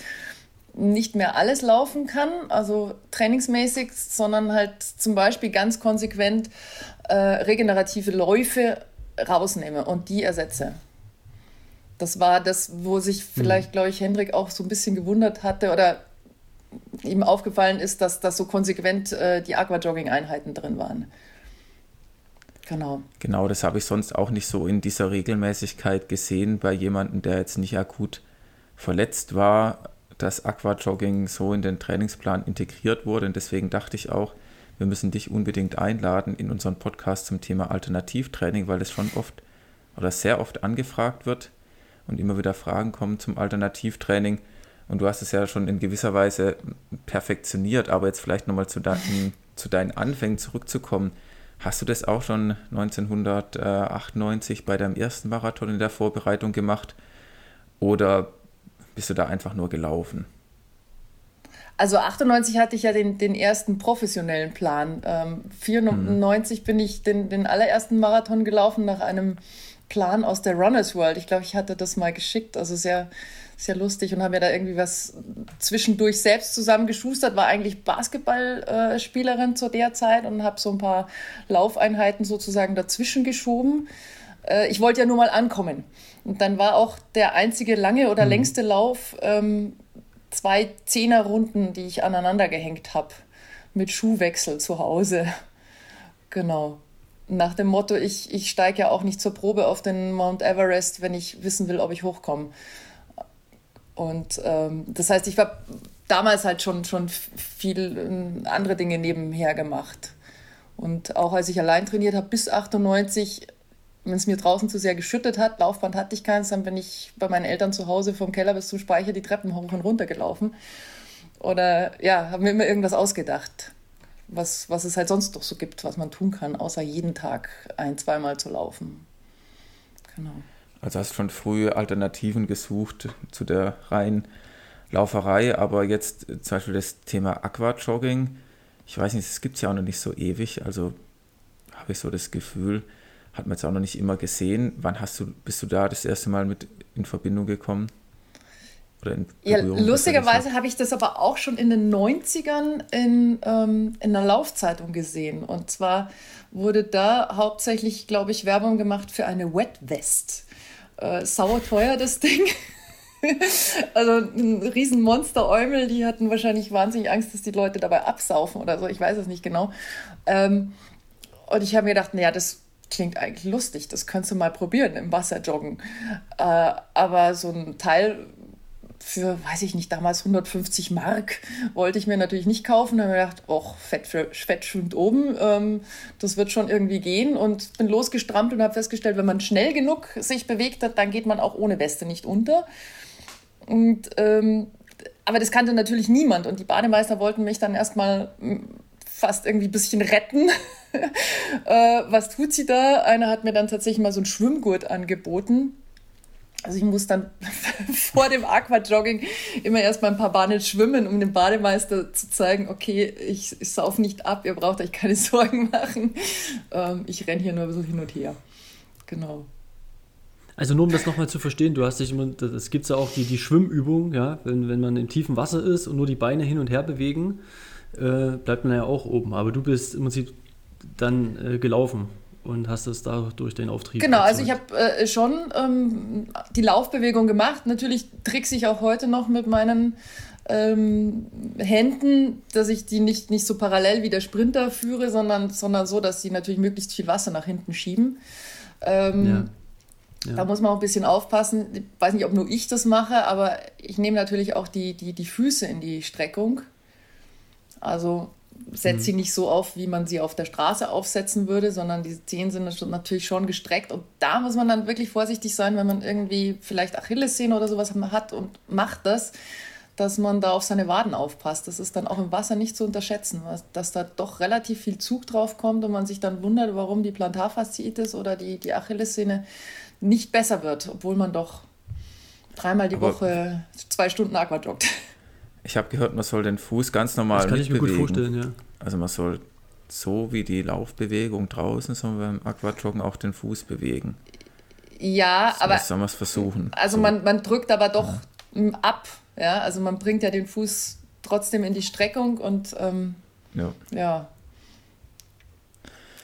nicht mehr alles laufen kann, also trainingsmäßig, sondern halt zum Beispiel ganz konsequent äh, regenerative Läufe rausnehme und die ersetze. Das war das, wo sich vielleicht, mhm. glaube ich, Hendrik auch so ein bisschen gewundert hatte oder ihm aufgefallen ist, dass, dass so konsequent äh, die Aquajogging-Einheiten drin waren. Genau. Genau, das habe ich sonst auch nicht so in dieser Regelmäßigkeit gesehen bei jemandem, der jetzt nicht akut verletzt war, dass Aquajogging so in den Trainingsplan integriert wurde. Und deswegen dachte ich auch, wir müssen dich unbedingt einladen in unseren Podcast zum Thema Alternativtraining, weil es schon oft oder sehr oft angefragt wird und immer wieder Fragen kommen zum Alternativtraining. Und du hast es ja schon in gewisser Weise perfektioniert, aber jetzt vielleicht nochmal zu, dein, zu deinen Anfängen zurückzukommen. Hast du das auch schon 1998 bei deinem ersten Marathon in der Vorbereitung gemacht? Oder bist du da einfach nur gelaufen? Also 98 hatte ich ja den, den ersten professionellen Plan. Ähm, 94 hm. bin ich den, den allerersten Marathon gelaufen nach einem Plan aus der Runners World. Ich glaube, ich hatte das mal geschickt. Also sehr, sehr lustig und habe mir da irgendwie was zwischendurch selbst zusammengeschustert, war eigentlich Basketballspielerin zu der Zeit und habe so ein paar Laufeinheiten sozusagen dazwischen geschoben. äh, ich wollte ja nur mal ankommen. Und dann war auch der einzige lange oder mhm. längste Lauf ähm, zwei Zehnerrunden, die ich aneinander gehängt habe, mit Schuhwechsel zu Hause. Genau. Nach dem Motto, ich, ich steige ja auch nicht zur Probe auf den Mount Everest, wenn ich wissen will, ob ich hochkomme. Und ähm, das heißt, ich habe damals halt schon, schon viel ähm, andere Dinge nebenher gemacht. Und auch als ich allein trainiert habe, bis 98, wenn es mir draußen zu sehr geschüttet hat, Laufband hatte ich keins, dann bin ich bei meinen Eltern zu Hause vom Keller bis zum Speicher die Treppen hoch und runter gelaufen. Oder ja, habe mir immer irgendwas ausgedacht, was, was es halt sonst doch so gibt, was man tun kann, außer jeden Tag ein-, zweimal zu laufen. Genau. Also hast schon früh Alternativen gesucht zu der reinen Lauferei, aber jetzt zum Beispiel das Thema Aquajogging, ich weiß nicht, es gibt es ja auch noch nicht so ewig, also habe ich so das Gefühl, hat man jetzt auch noch nicht immer gesehen. Wann hast du, bist du da das erste Mal mit in Verbindung gekommen? Oder in ja, lustigerweise habe ich das aber auch schon in den 90ern in, ähm, in einer Laufzeitung gesehen. Und zwar wurde da hauptsächlich, glaube ich, Werbung gemacht für eine Wet West. Äh, sauer teuer, das Ding. also ein riesen Monster-Eumel, die hatten wahrscheinlich wahnsinnig Angst, dass die Leute dabei absaufen oder so. Ich weiß es nicht genau. Ähm, und ich habe mir gedacht, naja, das klingt eigentlich lustig, das könntest du mal probieren im Wasser joggen. Äh, aber so ein Teil für, weiß ich nicht, damals 150 Mark wollte ich mir natürlich nicht kaufen. Da habe ich gedacht, och, Fett, Fett schwimmt oben, ähm, das wird schon irgendwie gehen. Und bin losgestrammt und habe festgestellt, wenn man schnell genug sich bewegt hat, dann geht man auch ohne Weste nicht unter. Und, ähm, aber das kannte natürlich niemand. Und die Bademeister wollten mich dann erstmal hm, fast irgendwie ein bisschen retten. äh, was tut sie da? Einer hat mir dann tatsächlich mal so einen Schwimmgurt angeboten. Also ich muss dann vor dem Aquajogging immer erstmal ein paar Bahnen schwimmen, um dem Bademeister zu zeigen, okay, ich, ich sauf nicht ab, ihr braucht euch keine Sorgen machen. Ähm, ich renne hier nur ein bisschen hin und her. Genau. Also nur um das nochmal zu verstehen, du hast dich das gibt ja auch die, die Schwimmübung, ja, wenn, wenn man im tiefen Wasser ist und nur die Beine hin und her bewegen, äh, bleibt man ja auch oben. Aber du bist im Prinzip dann äh, gelaufen und hast es dadurch den Auftrieb. Genau, also ich habe äh, schon ähm, die Laufbewegung gemacht. Natürlich trickse ich auch heute noch mit meinen ähm, Händen, dass ich die nicht, nicht so parallel wie der Sprinter führe, sondern, sondern so, dass sie natürlich möglichst viel Wasser nach hinten schieben. Ähm, ja. Ja. Da muss man auch ein bisschen aufpassen. Ich weiß nicht, ob nur ich das mache, aber ich nehme natürlich auch die, die, die Füße in die Streckung. Also setze mhm. sie nicht so auf, wie man sie auf der Straße aufsetzen würde, sondern die Zehen sind natürlich schon gestreckt. Und da muss man dann wirklich vorsichtig sein, wenn man irgendwie vielleicht Achillessehne oder sowas hat und macht das, dass man da auf seine Waden aufpasst. Das ist dann auch im Wasser nicht zu unterschätzen, dass da doch relativ viel Zug drauf kommt und man sich dann wundert, warum die Plantarfasziitis oder die, die Achillessehne nicht besser wird, obwohl man doch dreimal die Aber Woche zwei Stunden Aqua joggt. Ich habe gehört, man soll den Fuß ganz normal das kann ich mir gut vorstellen, ja. Also man soll so wie die Laufbewegung draußen, sondern beim Aquajoggen auch den Fuß bewegen. Ja, so aber. Soll man es versuchen. Also so. man, man drückt aber doch ja. ab. Ja, also man bringt ja den Fuß trotzdem in die Streckung und ähm, ja. ja.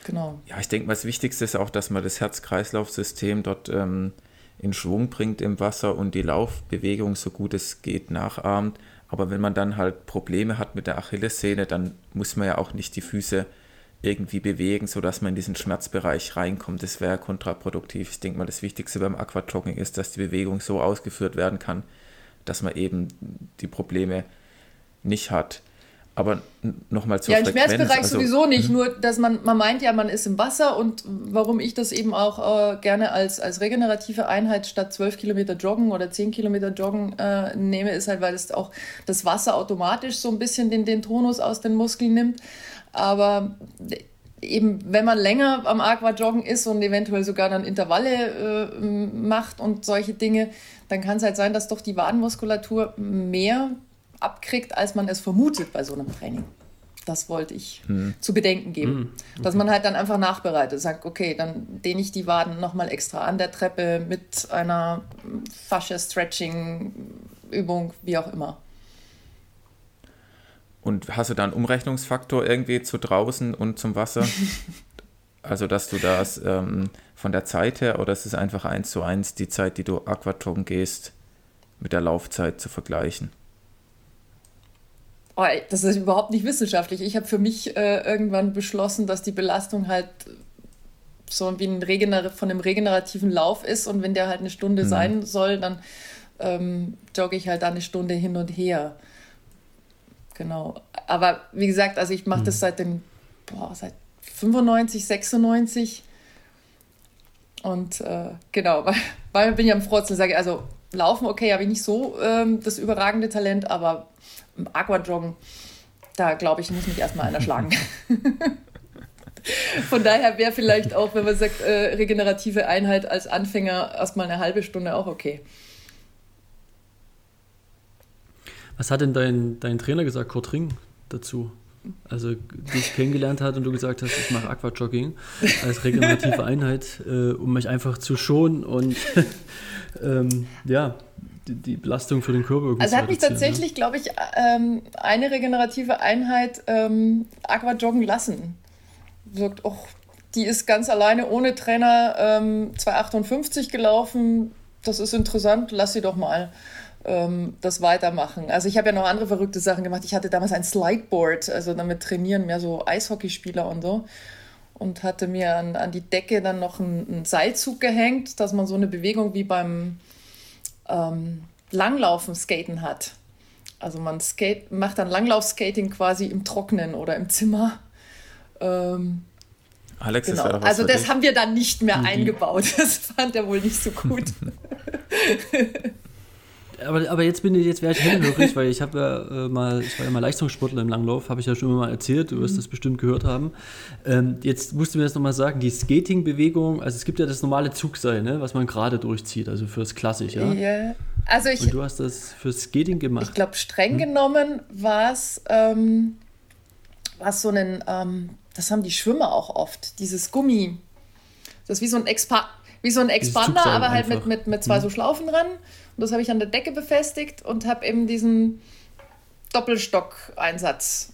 Genau. Ja, ich denke, das Wichtigste ist auch, dass man das Herz-Kreislauf-System dort ähm, in Schwung bringt im Wasser und die Laufbewegung so gut es geht nachahmt. Aber wenn man dann halt Probleme hat mit der Achillessehne, dann muss man ja auch nicht die Füße irgendwie bewegen, sodass man in diesen Schmerzbereich reinkommt. Das wäre kontraproduktiv. Ich denke mal, das Wichtigste beim Aquajogging ist, dass die Bewegung so ausgeführt werden kann, dass man eben die Probleme nicht hat. Aber nochmal zur Ja, im Schmerzbereich also, sowieso nicht, mhm. nur dass man, man meint ja, man ist im Wasser und warum ich das eben auch äh, gerne als, als regenerative Einheit statt 12 Kilometer joggen oder 10 Kilometer joggen äh, nehme, ist halt, weil es auch das Wasser automatisch so ein bisschen den, den Tonus aus den Muskeln nimmt. Aber eben, wenn man länger am Aqua-Joggen ist und eventuell sogar dann Intervalle äh, macht und solche Dinge, dann kann es halt sein, dass doch die Wadenmuskulatur mehr abkriegt, als man es vermutet bei so einem Training. Das wollte ich hm. zu bedenken geben. Hm. Okay. Dass man halt dann einfach nachbereitet, sagt, okay, dann dehne ich die Waden nochmal extra an der Treppe mit einer Fascia-Stretching-Übung, wie auch immer. Und hast du da einen Umrechnungsfaktor irgendwie zu draußen und zum Wasser? Also, dass du das ähm, von der Zeit her oder ist es einfach eins zu eins die Zeit, die du Aquatron gehst, mit der Laufzeit zu vergleichen? Oh, das ist überhaupt nicht wissenschaftlich. Ich habe für mich äh, irgendwann beschlossen, dass die Belastung halt so wie ein Regener von einem regenerativen Lauf ist und wenn der halt eine Stunde mhm. sein soll, dann ähm, jogge ich halt da eine Stunde hin und her. Genau. Aber wie gesagt, also ich mache mhm. das seit dem, boah, seit 95, 96. Und äh, genau, weil, weil bin ich am Frotzeln, sage also Laufen, okay, habe ich nicht so ähm, das überragende Talent, aber Aquajoggen, da glaube ich, muss mich erstmal einer schlagen. Von daher wäre vielleicht auch, wenn man sagt, äh, regenerative Einheit als Anfänger erstmal eine halbe Stunde auch okay. Was hat denn dein, dein Trainer gesagt, Kurt Ring, dazu? Also dich kennengelernt hat und du gesagt hast, ich mache Aquajogging als regenerative Einheit, äh, um mich einfach zu schonen und ähm, ja, die, die, Belastung für den Körper irgendwie Also hat mich tatsächlich, ne? glaube ich, ähm, eine regenerative Einheit ähm, Aquajoggen lassen. Sagt, oh, die ist ganz alleine ohne Trainer ähm, 2,58 gelaufen. Das ist interessant, lass sie doch mal ähm, das weitermachen. Also ich habe ja noch andere verrückte Sachen gemacht. Ich hatte damals ein Slideboard, also damit trainieren mehr so Eishockeyspieler und so. Und hatte mir an, an die Decke dann noch einen, einen Seilzug gehängt, dass man so eine Bewegung wie beim ähm, Langlaufen, Skaten hat. Also man skate, macht dann Langlaufskating quasi im Trocknen oder im Zimmer. Ähm, Alex, genau. das Also das dich. haben wir dann nicht mehr mhm. eingebaut. Das fand er wohl nicht so gut. aber, aber jetzt bin ich, jetzt wäre ich hellhörig, weil ich habe ja äh, mal, ich war ja mal Leistungssportler im Langlauf, habe ich ja schon mal erzählt, du wirst mhm. das bestimmt gehört haben. Ähm, jetzt musst du mir das nochmal sagen, die Skating-Bewegung, also es gibt ja das normale Zugseil, ne, was man gerade durchzieht, also fürs Klassisch, ja? Ja, also ich... Und du hast das fürs Skating gemacht. Ich glaube, streng hm? genommen war es ähm, so ein, ähm, das haben die Schwimmer auch oft, dieses Gummi, das ist wie so ein Expa wie so ein Expander, aber halt mit, mit, mit zwei mhm. so Schlaufen dran. Und das habe ich an der Decke befestigt und habe eben diesen Doppelstock-Einsatz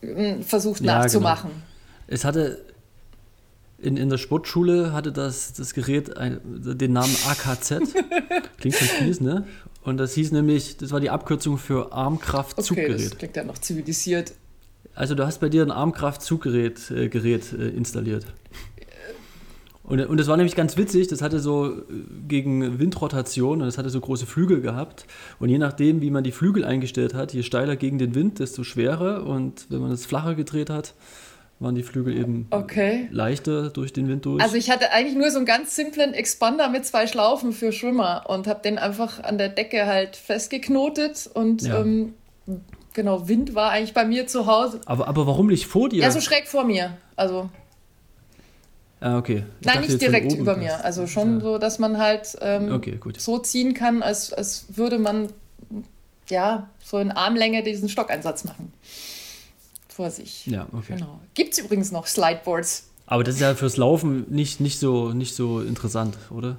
hm, versucht ja, nachzumachen. Genau. Es hatte in, in der Sportschule hatte das, das Gerät ein, den Namen AKZ. Klingt schon fies, ne? Und das hieß nämlich, das war die Abkürzung für Armkraft-Zuggerät. Okay, das klingt ja noch zivilisiert. Also du hast bei dir ein Armkraft-Zuggerät äh, Gerät, äh, installiert. Und, und das war nämlich ganz witzig, das hatte so äh, gegen Windrotation und das hatte so große Flügel gehabt. Und je nachdem, wie man die Flügel eingestellt hat, je steiler gegen den Wind, desto schwerer. Und wenn man es flacher gedreht hat, waren die Flügel eben okay. leichter durch den Wind durch. Also ich hatte eigentlich nur so einen ganz simplen Expander mit zwei Schlaufen für Schwimmer und habe den einfach an der Decke halt festgeknotet und ja. ähm, genau, Wind war eigentlich bei mir zu Hause. Aber, aber warum nicht vor dir? Ja, so schräg vor mir. Also Ah, okay. Ich Nein, nicht direkt über mir. Also schon ja. so, dass man halt ähm, okay, so ziehen kann, als, als würde man ja so in Armlänge diesen Stockeinsatz machen. Vor sich. Ja, okay. Genau. Gibt es übrigens noch Slideboards. Aber das ist ja fürs Laufen nicht, nicht, so, nicht so interessant, oder?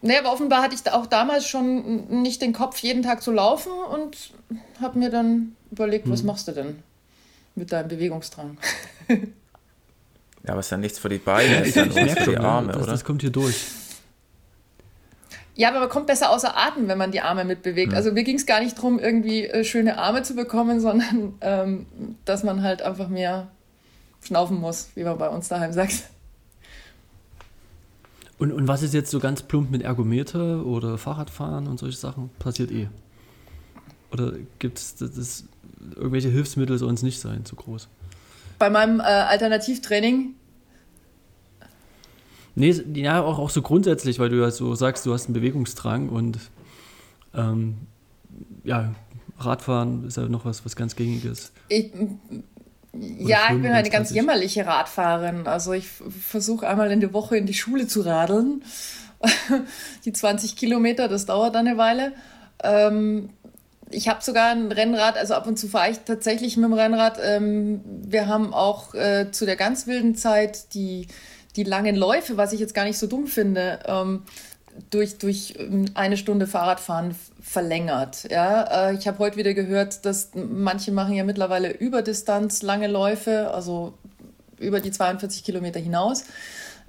Nee, aber offenbar hatte ich auch damals schon nicht den Kopf, jeden Tag zu laufen und habe mir dann überlegt, hm. was machst du denn mit deinem Bewegungsdrang? Ja, aber es ist ja nichts für die Beine, es ist ja nur für die Arme, das, oder? Das kommt hier durch. Ja, aber man kommt besser außer Atem, wenn man die Arme mitbewegt. Mhm. Also mir ging es gar nicht darum, irgendwie äh, schöne Arme zu bekommen, sondern ähm, dass man halt einfach mehr schnaufen muss, wie man bei uns daheim sagt. Und, und was ist jetzt so ganz plump mit Ergometer oder Fahrradfahren und solche Sachen? Passiert eh. Oder gibt es irgendwelche Hilfsmittel sollen es nicht sein, zu groß? Bei meinem äh, Alternativtraining? Nee, ja, auch, auch so grundsätzlich, weil du ja so sagst, du hast einen Bewegungsdrang und ähm, ja, Radfahren ist ja noch was, was ganz gängiges. Ich, ja, ich bin eine ganz jämmerliche Radfahrerin. Also ich versuche einmal in der Woche in die Schule zu radeln. die 20 Kilometer, das dauert eine Weile. Ähm, ich habe sogar ein Rennrad, also ab und zu fahre ich tatsächlich mit dem Rennrad. Ähm, wir haben auch äh, zu der ganz wilden Zeit die, die langen Läufe, was ich jetzt gar nicht so dumm finde, ähm, durch, durch ähm, eine Stunde Fahrradfahren verlängert. Ja, äh, ich habe heute wieder gehört, dass manche machen ja mittlerweile über Distanz lange Läufe, also über die 42 Kilometer hinaus.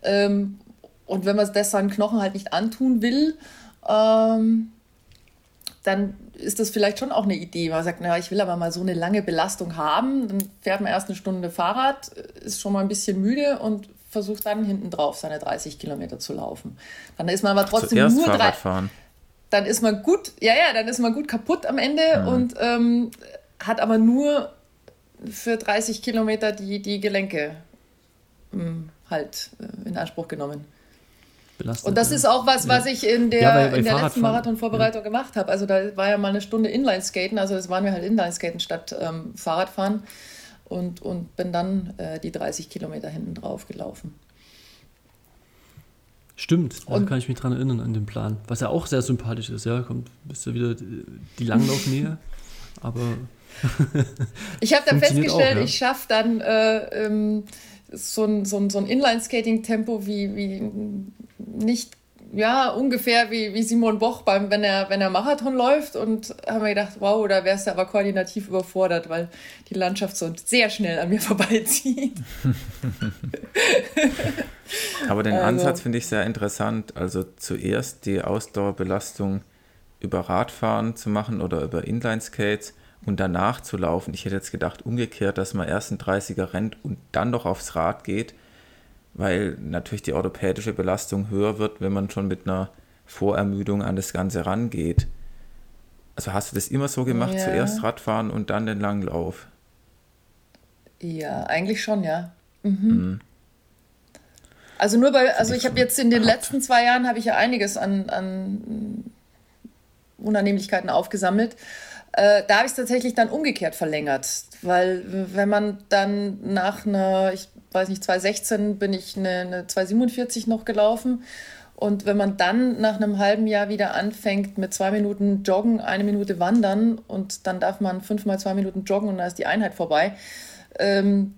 Ähm, und wenn man das seinen Knochen halt nicht antun will, ähm, dann ist das vielleicht schon auch eine Idee. Man sagt, naja, ich will aber mal so eine lange Belastung haben. Dann fährt man erst eine Stunde Fahrrad, ist schon mal ein bisschen müde und versucht dann hinten drauf seine 30 Kilometer zu laufen. Dann ist man aber trotzdem Zuerst nur Fahrrad drei. fahren. Dann ist man gut, ja, ja, dann ist man gut kaputt am Ende Mhm. und ähm, hat aber nur für 30 Kilometer die, die Gelenke ähm, halt äh, in Anspruch genommen. Belastet, Und das ja. ist auch was, was Ja. ich in der, Ja, in der letzten Marathonvorbereitung gemacht habe. Also da war ja mal eine Stunde Inlineskaten, also das waren wir halt Inlineskaten statt ähm, Fahrradfahren und, und bin dann äh, die 30 Kilometer hinten drauf gelaufen. Stimmt, da Und- kann ich mich dran erinnern an den Plan. Was ja auch sehr sympathisch ist, ja. Kommt, bist du wieder die Langlaufnähe. aber Ich habe dann festgestellt, auch, ja. ich schaffe dann äh, ähm, so ein, so ein, so ein Inline-Skating-Tempo wie, wie nicht, ja, ungefähr wie, wie Simon Boch, beim, wenn, er, wenn er Marathon läuft. Und haben mir gedacht, wow, da wärst du aber koordinativ überfordert, weil die Landschaft so sehr schnell an mir vorbeizieht. Aber den Also- Ansatz finde ich sehr interessant. Also zuerst die Ausdauerbelastung über Radfahren zu machen oder über Inline-Skates und danach zu laufen. Ich hätte jetzt gedacht, umgekehrt, dass man erst ein 30er rennt und dann noch aufs Rad geht, weil natürlich die orthopädische Belastung höher wird, wenn man schon mit einer Vorermüdung an das Ganze rangeht. Also hast du das immer so gemacht, Ja. zuerst Radfahren und dann den Langlauf? Ja, eigentlich schon, ja. Mhm. Also nur bei, also ich habe jetzt in den letzten zwei Jahren habe ich ja einiges an, an Unannehmlichkeiten aufgesammelt. Äh, da habe ich es tatsächlich dann umgekehrt verlängert, weil wenn man dann nach einer, ich weiß nicht, 2016 bin ich eine, eine 247 noch gelaufen. Und wenn man dann nach einem halben Jahr wieder anfängt mit zwei Minuten Joggen, eine Minute Wandern und dann darf man fünfmal zwei Minuten joggen und dann ist die Einheit vorbei, ähm,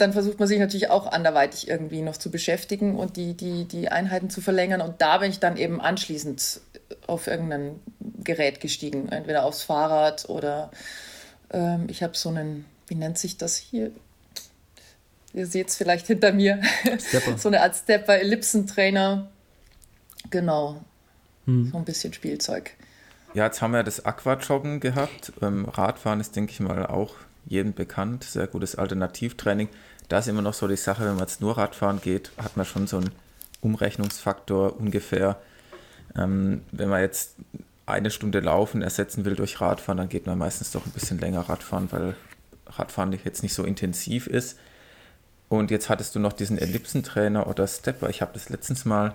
dann versucht man sich natürlich auch anderweitig irgendwie noch zu beschäftigen und die, die, die Einheiten zu verlängern. Und da bin ich dann eben anschließend auf irgendein Gerät gestiegen, entweder aufs Fahrrad oder ähm, ich habe so einen, wie nennt sich das hier? Ihr seht es vielleicht hinter mir. Stepper. so eine Art Stepper, Ellipsentrainer. Genau. Hm. So ein bisschen Spielzeug. Ja, jetzt haben wir das Aquajoggen gehabt. Ähm, Radfahren ist, denke ich mal, auch jedem bekannt. Sehr gutes Alternativtraining. Da ist immer noch so die Sache, wenn man jetzt nur Radfahren geht, hat man schon so einen Umrechnungsfaktor ungefähr. Ähm, wenn man jetzt eine Stunde Laufen ersetzen will durch Radfahren, dann geht man meistens doch ein bisschen länger Radfahren, weil Radfahren jetzt nicht so intensiv ist. Und jetzt hattest du noch diesen Ellipsentrainer oder Stepper. Ich habe das letztens mal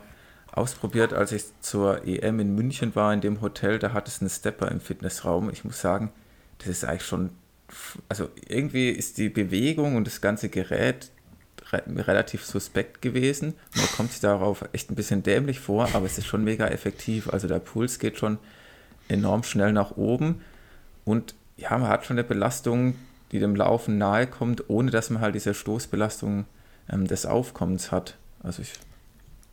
ausprobiert, als ich zur EM in München war, in dem Hotel, da hat es einen Stepper im Fitnessraum. Ich muss sagen, das ist eigentlich schon, also irgendwie ist die Bewegung und das ganze Gerät re relativ suspekt gewesen. Man kommt sich darauf echt ein bisschen dämlich vor, aber es ist schon mega effektiv. Also der Puls geht schon enorm schnell nach oben und ja, man hat schon eine Belastung, die dem Laufen nahe kommt, ohne dass man halt diese Stoßbelastung ähm, des Aufkommens hat. Also ich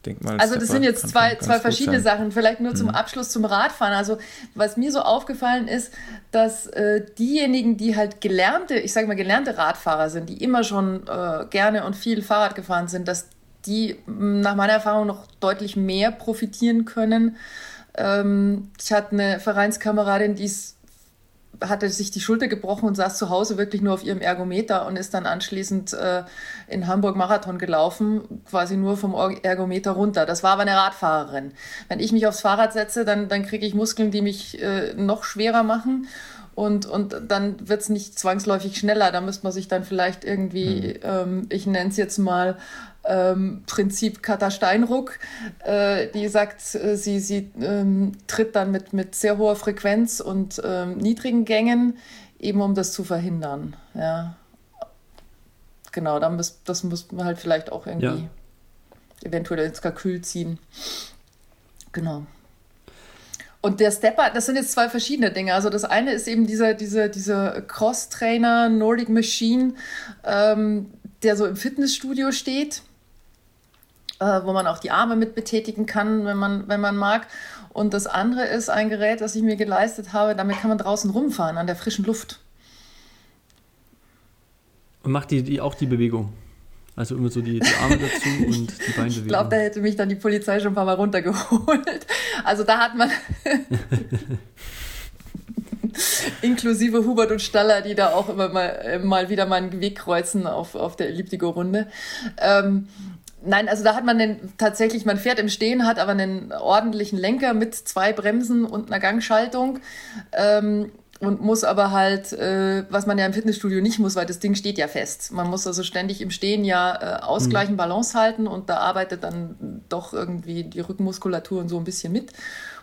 denke mal. Also das sind jetzt zwei, zwei verschiedene. Sachen. Vielleicht nur zum Abschluss zum Radfahren. Also was mir so aufgefallen ist, dass äh, diejenigen, die halt gelernte, ich sage mal gelernte Radfahrer sind, die immer schon äh, gerne und viel Fahrrad gefahren sind, dass die mh, nach meiner Erfahrung noch deutlich mehr profitieren können. Ähm, ich hatte eine Vereinskameradin, die ist hatte sich die Schulter gebrochen und saß zu Hause wirklich nur auf ihrem Ergometer und ist dann anschließend äh, in Hamburg Marathon gelaufen, quasi nur vom Ergometer runter. Das war aber eine Radfahrerin. Wenn ich mich aufs Fahrrad setze, dann, dann kriege ich Muskeln, die mich äh, noch schwerer machen. Und, und dann wird es nicht zwangsläufig schneller. Da müsste man sich dann vielleicht irgendwie, ähm, ich nenne es jetzt mal, ähm, Prinzip Kata Steinruck, äh, die sagt, äh, sie, sie ähm, tritt dann mit, mit sehr hoher Frequenz und ähm, niedrigen Gängen, eben um das zu verhindern. Ja. Genau, dann müsst, das müsste man halt vielleicht auch irgendwie Ja. eventuell ins Kalkül ziehen. Genau. Und der Stepper, das sind jetzt zwei verschiedene Dinge. Also das eine ist eben dieser, dieser, dieser Cross-Trainer Nordic Machine, ähm, der so im Fitnessstudio steht, äh, wo man auch die Arme mit betätigen kann, wenn man, wenn man mag. Und das andere ist ein Gerät, das ich mir geleistet habe, damit kann man draußen rumfahren an der frischen Luft. Und macht die, die auch die Bewegung? Also immer so die, die Arme dazu und die Beinbewegung. Ich glaube, da hätte mich dann die Polizei schon ein paar Mal runtergeholt. Also da hat man inklusive Hubert und Staller, die da auch immer mal, mal wieder mal einen Weg kreuzen auf, auf der Elliptico-Runde. Ähm, Nein, also da hat man den tatsächlich, man fährt im Stehen, hat aber einen ordentlichen Lenker mit zwei Bremsen und einer Gangschaltung. Ähm, und muss aber halt, äh, was man ja im Fitnessstudio nicht muss, weil das Ding steht ja fest. Man muss also ständig im Stehen ja äh, ausgleichen, mhm. Balance halten und da arbeitet dann doch irgendwie die Rückenmuskulatur und so ein bisschen mit.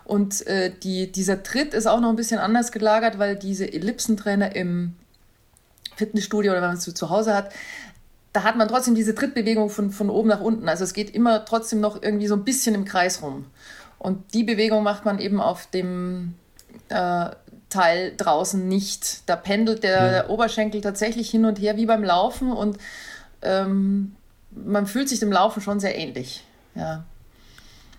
Und äh, die, dieser Tritt ist auch noch ein bisschen anders gelagert, weil diese Ellipsentrainer im Fitnessstudio oder wenn man es zu Hause hat, da hat man trotzdem diese Trittbewegung von, von oben nach unten. Also es geht immer trotzdem noch irgendwie so ein bisschen im Kreis rum. Und die Bewegung macht man eben auf dem äh, Teil draußen nicht. Da pendelt der, ja. Oberschenkel tatsächlich hin und her wie beim Laufen und ähm, man fühlt sich dem Laufen schon sehr ähnlich. Ja.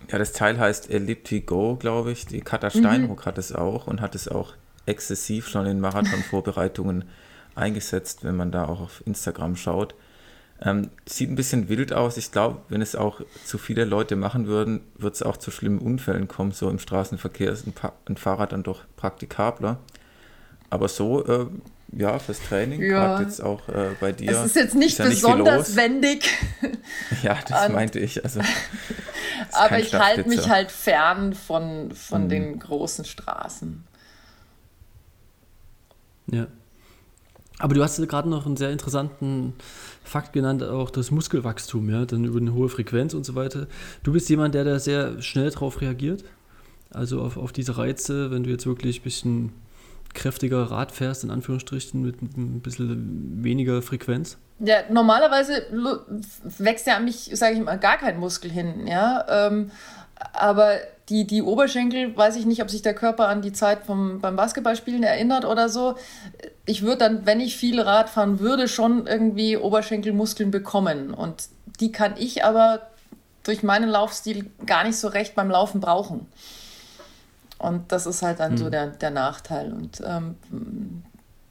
Ja, das Teil heißt Elliptigo, glaube ich. Die Katha Steinruck mhm. hat es auch und hat es auch exzessiv schon in Marathonvorbereitungen eingesetzt, wenn man da auch auf Instagram schaut. Ähm, sieht ein bisschen wild aus. Ich glaube, wenn es auch zu viele Leute machen würden, wird es auch zu schlimmen Unfällen kommen. So im Straßenverkehr ist ein, ein Fahrrad dann doch praktikabler. Aber so, äh, ja, fürs Training, ja. gerade jetzt auch äh, bei dir. Es ist jetzt nicht ist ja besonders nicht wendig. ja, das Und, meinte ich. Also, aber ich halte mich halt fern von, von mhm. den großen Straßen. Ja. Aber du hast gerade noch einen sehr interessanten Fakt genannt, auch das Muskelwachstum, ja, dann über eine hohe Frequenz und so weiter. Du bist jemand, der da sehr schnell drauf reagiert, also auf, auf diese Reize, wenn du jetzt wirklich ein bisschen kräftiger Rad fährst, in Anführungsstrichen, mit ein bisschen weniger Frequenz? Ja, normalerweise wächst ja an mich, sage ich mal, gar kein Muskel hin, ja. Ähm, aber die, die Oberschenkel, weiß ich nicht, ob sich der Körper an die Zeit vom, beim Basketballspielen erinnert oder so. Ich würde dann, wenn ich viel Rad fahren würde, schon irgendwie Oberschenkelmuskeln bekommen. Und die kann ich aber durch meinen Laufstil gar nicht so recht beim Laufen brauchen. Und das ist halt dann hm. so der, der Nachteil. Und ähm,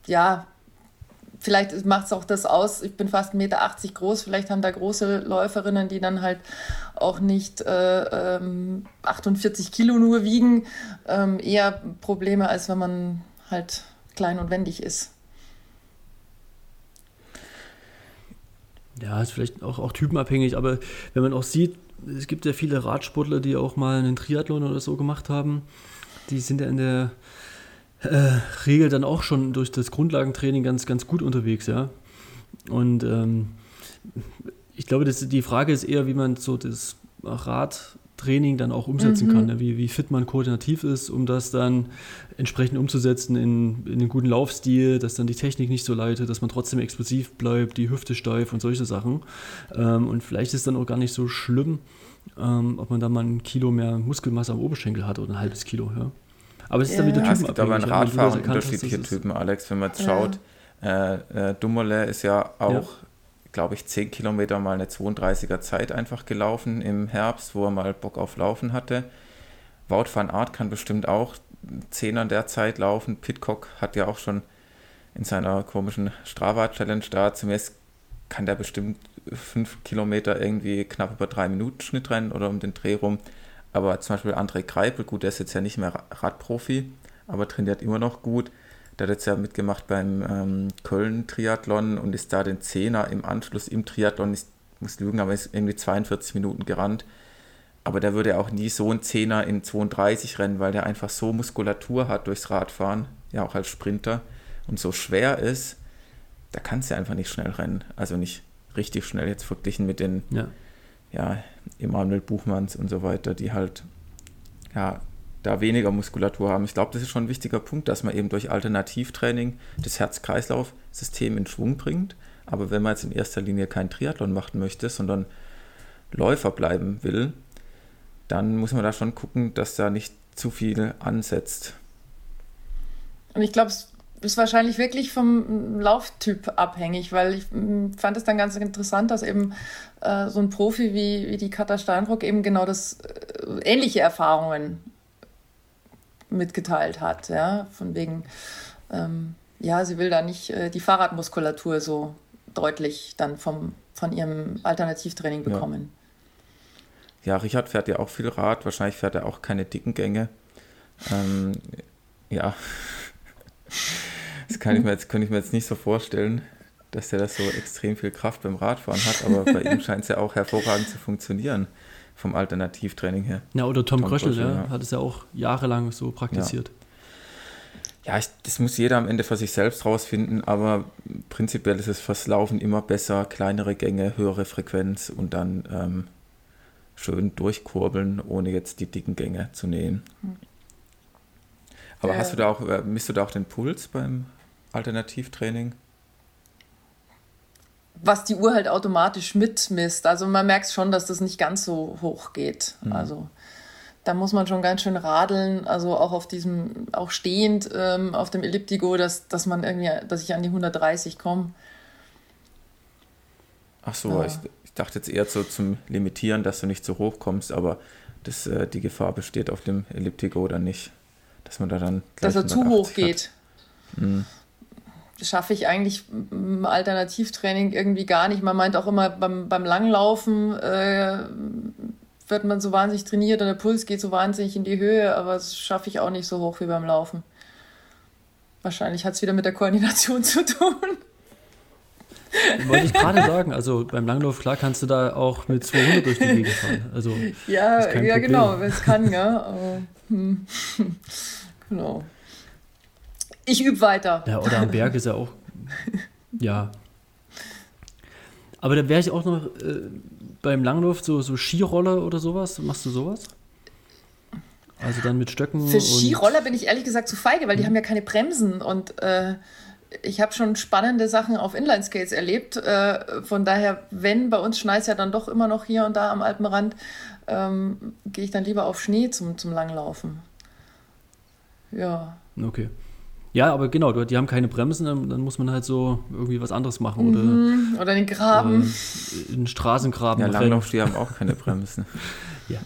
ja, vielleicht macht es auch das aus, ich bin fast 1,80 Meter groß, vielleicht haben da große Läuferinnen, die dann halt auch nicht äh, ähm, 48 Kilo nur wiegen, ähm, eher Probleme, als wenn man halt klein und wendig ist. Ja, ist vielleicht auch, auch typenabhängig, aber wenn man auch sieht, es gibt ja viele Radsportler, die auch mal einen Triathlon oder so gemacht haben, die sind ja in der äh, Regel dann auch schon durch das Grundlagentraining ganz, ganz gut unterwegs, ja. Und ähm, ich glaube, das, die Frage ist eher, wie man so das Radtraining dann auch umsetzen mhm. kann, ja? wie, wie fit man koordinativ ist, um das dann entsprechend umzusetzen in, in einen guten Laufstil, dass dann die Technik nicht so leitet, dass man trotzdem explosiv bleibt, die Hüfte steif und solche Sachen. Ähm, und vielleicht ist es dann auch gar nicht so schlimm, ähm, ob man da mal ein Kilo mehr Muskelmasse am Oberschenkel hat oder ein halbes Kilo. Ja. Aber es ist ja. dann wieder Typen. Ja, es gibt aber in Radfahren unterschiedliche Typen, Alex. Wenn man jetzt schaut, äh, äh, Dumoulin ist ja auch, ja. glaube ich, 10 Kilometer mal eine 32er Zeit einfach gelaufen im Herbst, wo er mal Bock auf Laufen hatte. Wout van Aert kann bestimmt auch 10 an der Zeit laufen. Pitcock hat ja auch schon in seiner komischen Strava-Challenge da zumindest kann der bestimmt 5 Kilometer irgendwie knapp über 3 Minuten Schnitt rennen oder um den Dreh rum. Aber zum Beispiel André Greipel, gut, der ist jetzt ja nicht mehr Radprofi, aber trainiert immer noch gut. Der hat jetzt ja mitgemacht beim ähm, Köln-Triathlon und ist da den Zehner im Anschluss im Triathlon, ich muss lügen, aber ist irgendwie 42 Minuten gerannt. Aber der würde auch nie so einen Zehner in 32 rennen, weil der einfach so Muskulatur hat durchs Radfahren, ja auch als Sprinter und so schwer ist, da kannst du einfach nicht schnell rennen. Also nicht richtig schnell jetzt verglichen mit den ja ja, Emanuel Buchmanns und so weiter, die halt ja, da weniger Muskulatur haben. Ich glaube, das ist schon ein wichtiger Punkt, dass man eben durch Alternativtraining das Herz-Kreislauf-System in Schwung bringt. Aber wenn man jetzt in erster Linie kein Triathlon machen möchte, sondern Läufer bleiben will, dann muss man da schon gucken, dass da nicht zu viel ansetzt. Und ich glaube, es ist wahrscheinlich wirklich vom Lauftyp abhängig, weil ich hm, fand es dann ganz interessant, dass eben äh, so ein Profi wie, wie die Katha Steinrock eben genau das äh, ähnliche Erfahrungen mitgeteilt hat, ja, von wegen, ähm, ja, sie will da nicht äh, die Fahrradmuskulatur so deutlich dann vom, von ihrem Alternativtraining bekommen. Ja. ja, Richard fährt ja auch viel Rad, wahrscheinlich fährt er auch keine dicken Gänge. Ähm, ja, das kann ich mir jetzt, könnte ich mir jetzt nicht so vorstellen, dass er das so extrem viel Kraft beim Radfahren hat, aber bei ihm scheint es ja auch hervorragend zu funktionieren vom Alternativtraining her. Ja, oder Tom, Tom Kröschel, Kröschel ja, hat es ja auch jahrelang so praktiziert. Ja ja, ich, das muss jeder am Ende für sich selbst rausfinden, aber prinzipiell ist es fürs Laufen immer besser, kleinere Gänge, höhere Frequenz und dann ähm, schön durchkurbeln, ohne jetzt die dicken Gänge zu nähen. Aber äh, hast du da auch, äh, misst du da auch den Puls beim Alternativtraining? Was die Uhr halt automatisch mitmisst. Also man merkt schon, dass das nicht ganz so hoch geht. Mhm. Also da muss man schon ganz schön radeln, also auch auf diesem, auch stehend ähm, auf dem Elliptigo, dass, dass man irgendwie, dass ich an die 130 komme. Ach so, ja. ich, ich, dachte jetzt eher so zum Limitieren, dass du nicht so hoch kommst, aber das, äh, die Gefahr besteht auf dem Elliptigo dann nicht, dass man da dann. Dass er zu hoch geht. Mhm. Schaffe ich eigentlich im Alternativtraining irgendwie gar nicht. Man meint auch immer beim, beim Langlaufen, äh, wird man so wahnsinnig trainiert und der Puls geht so wahnsinnig in die Höhe, aber das schaffe ich auch nicht so hoch wie beim Laufen. Wahrscheinlich hat es wieder mit der Koordination zu tun. Wollte ich gerade sagen, also beim Langlauf, klar kannst du da auch mit 200 durch die Gegend fahren. Also, ja, ja genau, es kann, ja. Aber, hm. genau. Ich übe weiter. Ja, oder am Berg ist ja auch, ja. Aber da wäre ich auch noch äh, beim Langlauf so, so Skiroller oder sowas? Machst du sowas? Also dann mit Stöcken. Für Skiroller bin ich ehrlich gesagt zu feige, weil die hm. haben ja keine Bremsen und äh, ich habe schon spannende Sachen auf Inline-Skates erlebt. Äh, von daher, wenn bei uns schneit ja dann doch immer noch hier und da am Alpenrand, ähm, gehe ich dann lieber auf Schnee zum, zum Langlaufen. Ja. Okay. Ja, aber genau, die haben keine Bremsen, dann, muss man halt so irgendwie was anderes machen. Mhm. Oder, oder den Graben. Äh, den Straßengraben. Ja, Langlaufski haben auch keine Bremsen. ja.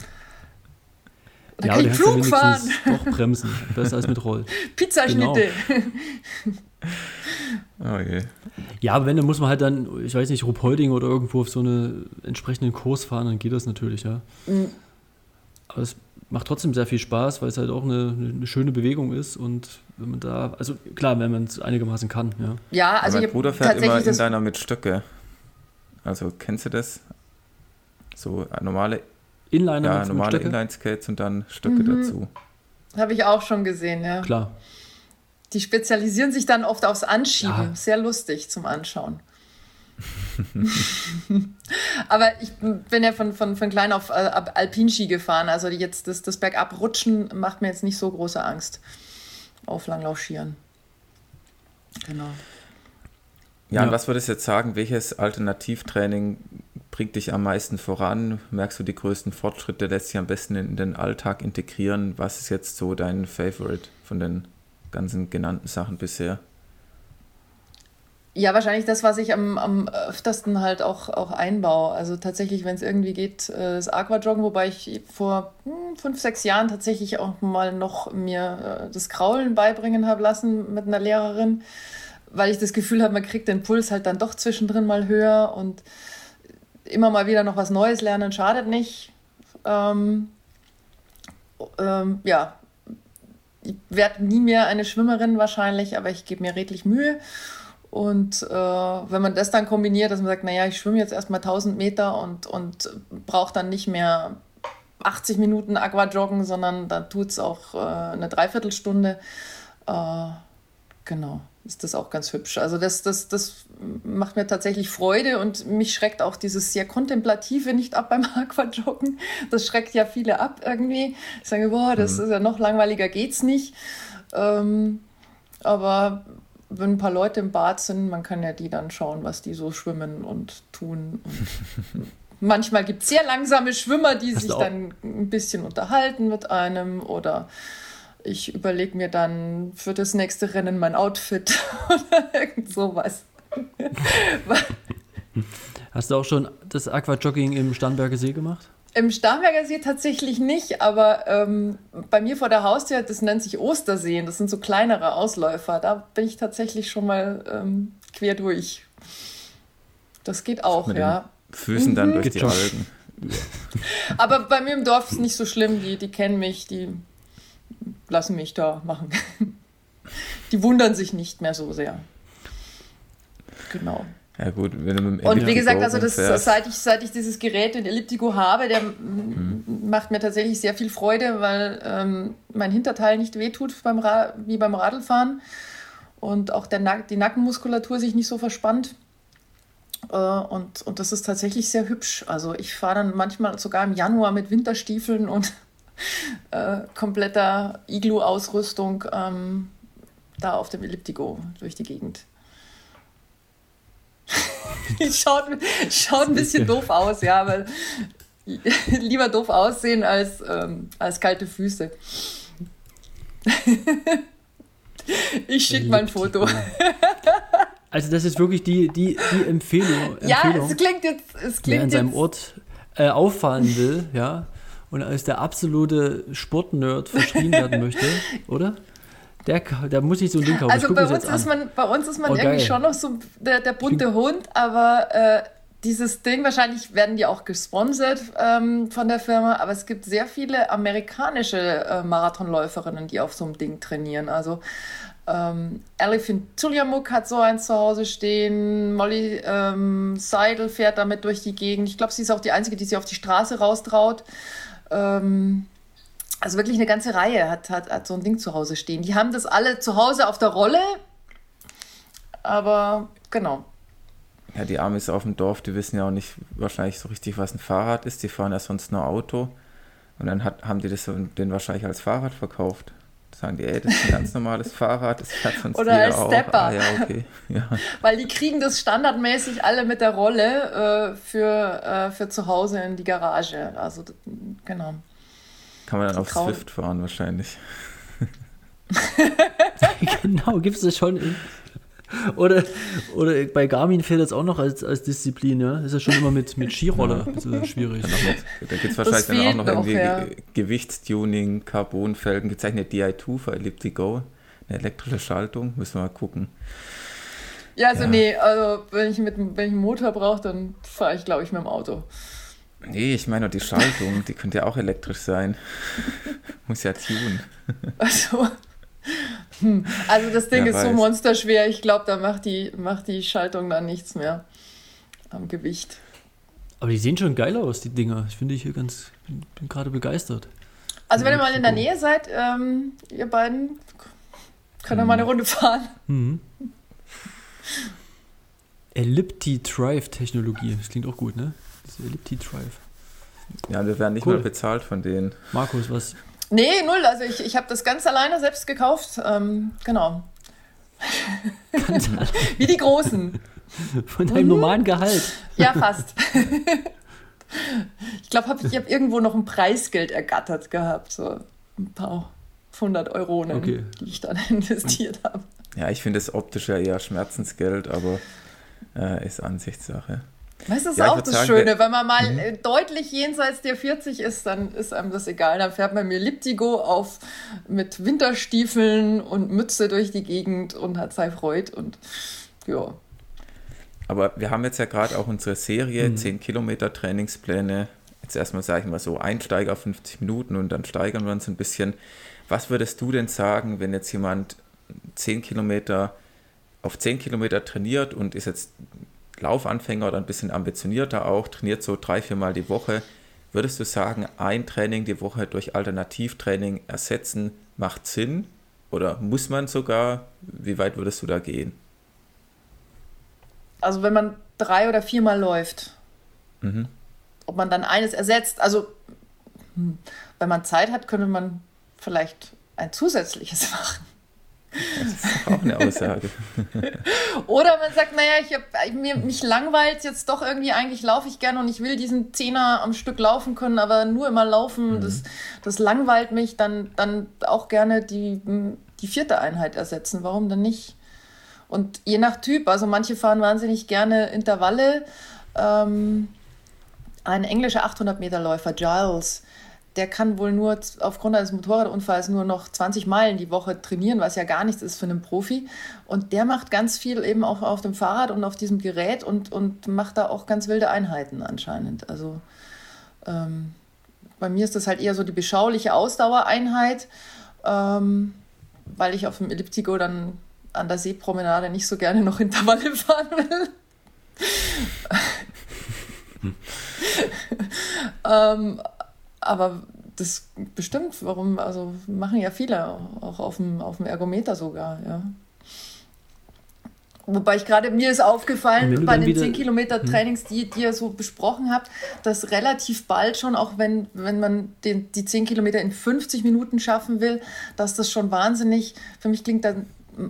Oder ja, kann ich Flug fahren. Doch Bremsen, besser als mit Roll. Pizzaschnitte. Genau. oh je. Ja, aber wenn, dann muss man halt dann, ich weiß nicht, Ruppolding oder irgendwo auf so einen entsprechenden Kurs fahren, dann geht das natürlich, ja. Mhm. Aber es macht trotzdem sehr viel Spaß, weil es halt auch eine, eine, schöne Bewegung ist und wenn man da, also klar, wenn man es einigermaßen kann, ja. Ja, also mein Bruder fährt immer Inliner mit Stöcke. Also kennst du das? So normale Inliner ja, normale Inline-Skates und dann Stöcke mhm. dazu. Habe ich auch schon gesehen, ja. Klar. Die spezialisieren sich dann oft aufs Anschieben. Ja. Sehr lustig zum Anschauen. Aber ich bin ja von, von, von klein auf äh, Alpinski gefahren. Also jetzt das, das Bergabrutschen macht mir jetzt nicht so große Angst auf Langlaufschieren. Genau. Ja, ja, und was würdest du jetzt sagen, welches Alternativtraining bringt dich am meisten voran? Merkst du die größten Fortschritte, lässt sich am besten in den Alltag integrieren? Was ist jetzt so dein Favorite von den ganzen genannten Sachen bisher? Ja, wahrscheinlich das, was ich am, am öftesten halt auch, auch einbaue. Also tatsächlich, wenn es irgendwie geht, äh, das Aquajoggen, wobei ich vor hm, fünf, sechs Jahren tatsächlich auch mal noch mir äh, das Kraulen beibringen habe lassen mit einer Lehrerin, weil ich das Gefühl habe, man kriegt den Puls halt dann doch zwischendrin mal höher und immer mal wieder noch was Neues lernen schadet nicht. Ähm, ähm, ja, ich werde nie mehr eine Schwimmerin wahrscheinlich, aber ich gebe mir redlich Mühe. Und äh, wenn man das dann kombiniert, dass man sagt, naja, ich schwimme jetzt erstmal 1000 Meter und, und brauche dann nicht mehr 80 Minuten Aquajoggen, sondern dann tut es auch äh, eine Dreiviertelstunde. Äh, genau, ist das auch ganz hübsch. Also das, das, das macht mir tatsächlich Freude und mich schreckt auch dieses sehr Kontemplative nicht ab beim Aquajoggen. Das schreckt ja viele ab irgendwie. Ich sage, boah, das mhm. ist ja noch langweiliger geht's nicht. Ähm, aber wenn ein paar Leute im Bad sind, man kann ja die dann schauen, was die so schwimmen und tun. Und manchmal gibt es sehr langsame Schwimmer, die sich dann ein bisschen unterhalten mit einem oder ich überlege mir dann für das nächste Rennen mein Outfit oder irgend sowas. Hast du auch schon das Aquajogging im Starnberger See gemacht? Im Starnberger See tatsächlich nicht, aber ähm, bei mir vor der Haustür, das nennt sich Osterseen, das sind so kleinere Ausläufer. Da bin ich tatsächlich schon mal ähm, quer durch. Das geht auch, Mit ja. Füßen dann durch die. Algen. Aber bei mir im Dorf ist nicht so schlimm. Die, die kennen mich, die lassen mich da machen. Die wundern sich nicht mehr so sehr. Genau. Ja gut, wenn du mit dem Und wie gesagt, also das, seit, ich, seit ich dieses Gerät, den Elliptico habe, der m- macht mir tatsächlich sehr viel Freude, weil ähm, mein Hinterteil nicht wehtut beim Ra wie beim Radlfahren und auch der Nack die Nackenmuskulatur sich nicht so verspannt. Äh, und, und das ist tatsächlich sehr hübsch. Also ich fahre dann manchmal sogar im Januar mit Winterstiefeln und äh, kompletter Iglu-Ausrüstung ähm, da auf dem Elliptico durch die Gegend. schaut, schaut ein bisschen doof aus, ja, aber lieber doof aussehen als, ähm, als kalte Füße. ich schicke mal ein Foto. Also das ist wirklich die, die, die Empfehlung, Ja, Empfehlung es klingt jetzt. Es wer an klingt seinem Ort äh, auffallen will, ja, und als der absolute Sportnerd verschrien werden möchte, oder? Der, der muss sich so ein Ding kaufen. Also ich bei uns, ist an. man, bei uns ist man Oh, irgendwie geil. schon noch so der, der bunte Hund, aber äh, dieses Ding, wahrscheinlich werden die auch gesponsert ähm, von der Firma, aber es gibt sehr viele amerikanische äh, Marathonläuferinnen, die auf so einem Ding trainieren. Also ähm, Elephant Tuliamuk hat so eins zu Hause stehen, Molly ähm, Seidel fährt damit durch die Gegend. Ich glaube, sie ist auch die Einzige, die sich auf die Straße raustraut. Ähm, also wirklich eine ganze Reihe hat, hat, hat so ein Ding zu Hause stehen. Die haben das alle zu Hause auf der Rolle, aber genau. ja, die Amis auf dem Dorf, die wissen ja auch nicht wahrscheinlich so richtig, was ein Fahrrad ist. Die fahren ja sonst nur Auto. Und dann hat, haben die das den wahrscheinlich als Fahrrad verkauft. Sagen die, ey, das ist ein ganz normales Fahrrad, das fährt sonst Oder als auch. Stepper. Ah, ja, okay. Ja. Weil die kriegen das standardmäßig alle mit der Rolle äh, für, äh, für zu Hause in die Garage. Also genau. Kann man dann auf traurig. Swift fahren wahrscheinlich. genau, gibt es das schon. In, oder, oder bei Garmin fehlt das auch noch als, als Disziplin, ja? Ist ja schon immer mit, mit Skiroller ein bisschen schwierig. Da gibt es wahrscheinlich dann auch noch irgendwie ja. Ge- Gewichtstuning, Carbonfelgen, gezeichnet DI2 für Elliptigo. Eine elektrische Schaltung, müssen wir mal gucken. Ja, also Ja. nee, also wenn ich, mit, wenn ich einen Motor brauche, dann fahre ich, glaube ich, mit dem Auto. Nee, ich meine nur die Schaltung, die könnte ja auch elektrisch sein. Muss ja tunen. Also, hm. also das Ding Wer ist so weiß. monsterschwer. Ich glaube, da macht die, macht die Schaltung dann nichts mehr am Gewicht. Aber die sehen schon geil aus, die Dinger. Ich finde ich hier ganz, bin, bin gerade begeistert. Also wenn ihr mal in der Nähe seid, ähm, ihr beiden, könnt ihr mal eine Runde fahren. Mhm. Ellipti Drive Technologie. Das klingt auch gut, ne? Das Ellipti Drive. Ja, wir werden nicht Cool. mal bezahlt von denen. Markus, was? Nee, null. Also ich, ich habe das ganz alleine selbst gekauft. Ähm, genau. Wie die Großen. Von deinem normalen Gehalt. Ja, fast. ich glaube, hab, ich habe irgendwo noch ein Preisgeld ergattert gehabt. So ein paar hundert Euronen, Okay. die ich dann investiert habe. Ja, ich finde es optisch ja eher Schmerzensgeld, aber äh, ist Ansichtssache. Das ist Ja, auch das sagen, Schöne. Wenn man mal äh, deutlich jenseits der 40 ist, dann ist einem das egal. Dann fährt man mit Elliptigo auf mit Winterstiefeln und Mütze durch die Gegend und hat sei Freude. Und ja, Aber wir haben jetzt ja gerade auch unsere Serie, Mhm. 10 Kilometer Trainingspläne. Jetzt erstmal, sage ich mal so, Einsteiger auf 50 Minuten und dann steigern wir uns ein bisschen. Was würdest du denn sagen, wenn jetzt jemand 10 Kilometer auf 10 Kilometer trainiert und ist jetzt Laufanfänger oder ein bisschen ambitionierter auch, trainiert so drei, vier Mal die Woche, würdest du sagen, ein Training die Woche durch Alternativtraining ersetzen macht Sinn? Oder muss man sogar? Wie weit würdest du da gehen? also wenn man drei oder viermal läuft, Mhm. ob man dann eines ersetzt. Also, hm, wenn man Zeit hat, könnte man vielleicht ein zusätzliches machen. Das ist auch eine Aussage. Oder man sagt, naja, ich hab, mir, mich langweilt jetzt doch irgendwie, eigentlich laufe ich gerne und ich will diesen Zehner am Stück laufen können, aber nur immer laufen, das, das langweilt mich, dann, dann auch gerne die, die vierte Einheit ersetzen. Warum denn nicht? Und je nach Typ, also manche fahren wahnsinnig gerne Intervalle. Ähm, ein englischer 800-Meter-Läufer, Giles, der kann wohl nur aufgrund eines Motorradunfalls nur noch 20 Meilen die Woche trainieren, was ja gar nichts ist für einen Profi. Und der macht ganz viel eben auch auf dem Fahrrad und auf diesem Gerät und, und macht da auch ganz wilde Einheiten anscheinend. Also ähm, bei mir ist das halt eher so die beschauliche Ausdauereinheit, ähm, weil ich auf dem Elliptico dann an der Seepromenade nicht so gerne noch Intervalle fahren will. Hm. ähm, aber das bestimmt, warum, also machen ja viele, auch auf dem, auf dem Ergometer sogar, ja. Wobei ich gerade, mir ist aufgefallen, bei den 10 Kilometer hm. Trainings, die, die ihr so besprochen habt, dass relativ bald schon, auch wenn, wenn man den, die 10 Kilometer in 50 Minuten schaffen will, dass das schon wahnsinnig, für mich klingt dann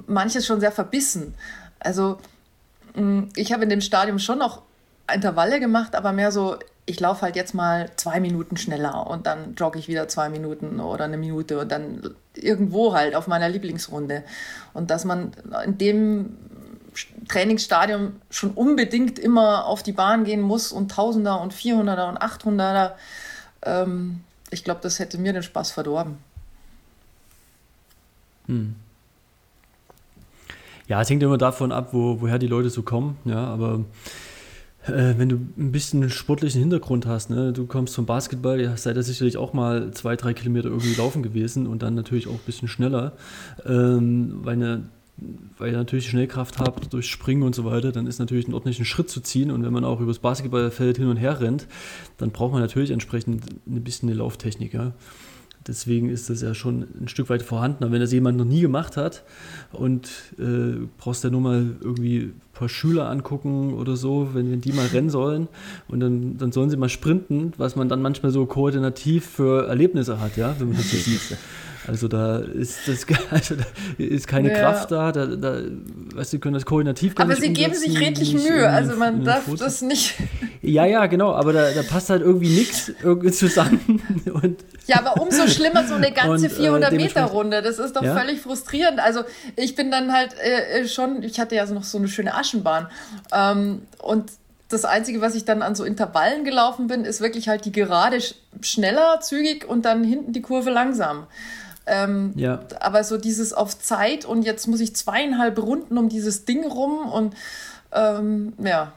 manches schon sehr verbissen. Also mm, ich habe in dem Stadium schon noch Intervalle gemacht, aber mehr so, ich laufe halt jetzt mal zwei Minuten schneller und dann jogge ich wieder zwei Minuten oder eine Minute und dann irgendwo halt auf meiner Lieblingsrunde. Und dass man in dem Trainingsstadium schon unbedingt immer auf die Bahn gehen muss und Tausender und Vierhunderter und Achthunderter, ähm, ich glaube, das hätte mir den Spaß verdorben. Hm. Ja, es hängt immer davon ab, wo, woher die Leute so kommen, ja, aber äh, wenn du ein bisschen einen sportlichen Hintergrund hast, ne, du kommst vom Basketball, ja, seid ihr sicherlich auch mal zwei, drei Kilometer irgendwie laufen gewesen und dann natürlich auch ein bisschen schneller, ähm, weil, eine, weil ihr natürlich Schnellkraft habt durch Springen und so weiter, dann ist natürlich ein ordentlichen Schritt zu ziehen und wenn man auch übers Basketballfeld hin und her rennt, dann braucht man natürlich entsprechend ein bisschen eine Lauftechnik, ja. Deswegen ist das ja schon ein Stück weit vorhanden. Aber wenn das jemand noch nie gemacht hat und äh, brauchst ja nur mal irgendwie ein paar Schüler angucken oder so, wenn, wenn die mal rennen sollen und dann, dann sollen sie mal sprinten, was man dann manchmal so koordinativ für Erlebnisse hat, ja, wenn man das so sieht. Also da ist das also da ist keine ja. Kraft da, da, da weißt du, können das koordinativ Aber sie geben sich redlich Mühe, also man darf Foto. das nicht. Ja, ja, genau, aber da, da passt halt irgendwie nichts irgendwie zusammen. Und ja, aber umso schlimmer so eine ganze und, 400 äh, Meter Runde. Das ist doch ja? völlig frustrierend. Also ich bin dann halt äh, äh, schon, ich hatte ja noch so eine schöne Aschenbahn ähm, und das Einzige, was ich dann an so Intervallen gelaufen bin, ist wirklich halt die Gerade schneller, zügig und dann hinten die Kurve langsam. Ähm, ja. Aber so dieses auf Zeit und jetzt muss ich zweieinhalb Runden um dieses Ding rum und ähm, ja,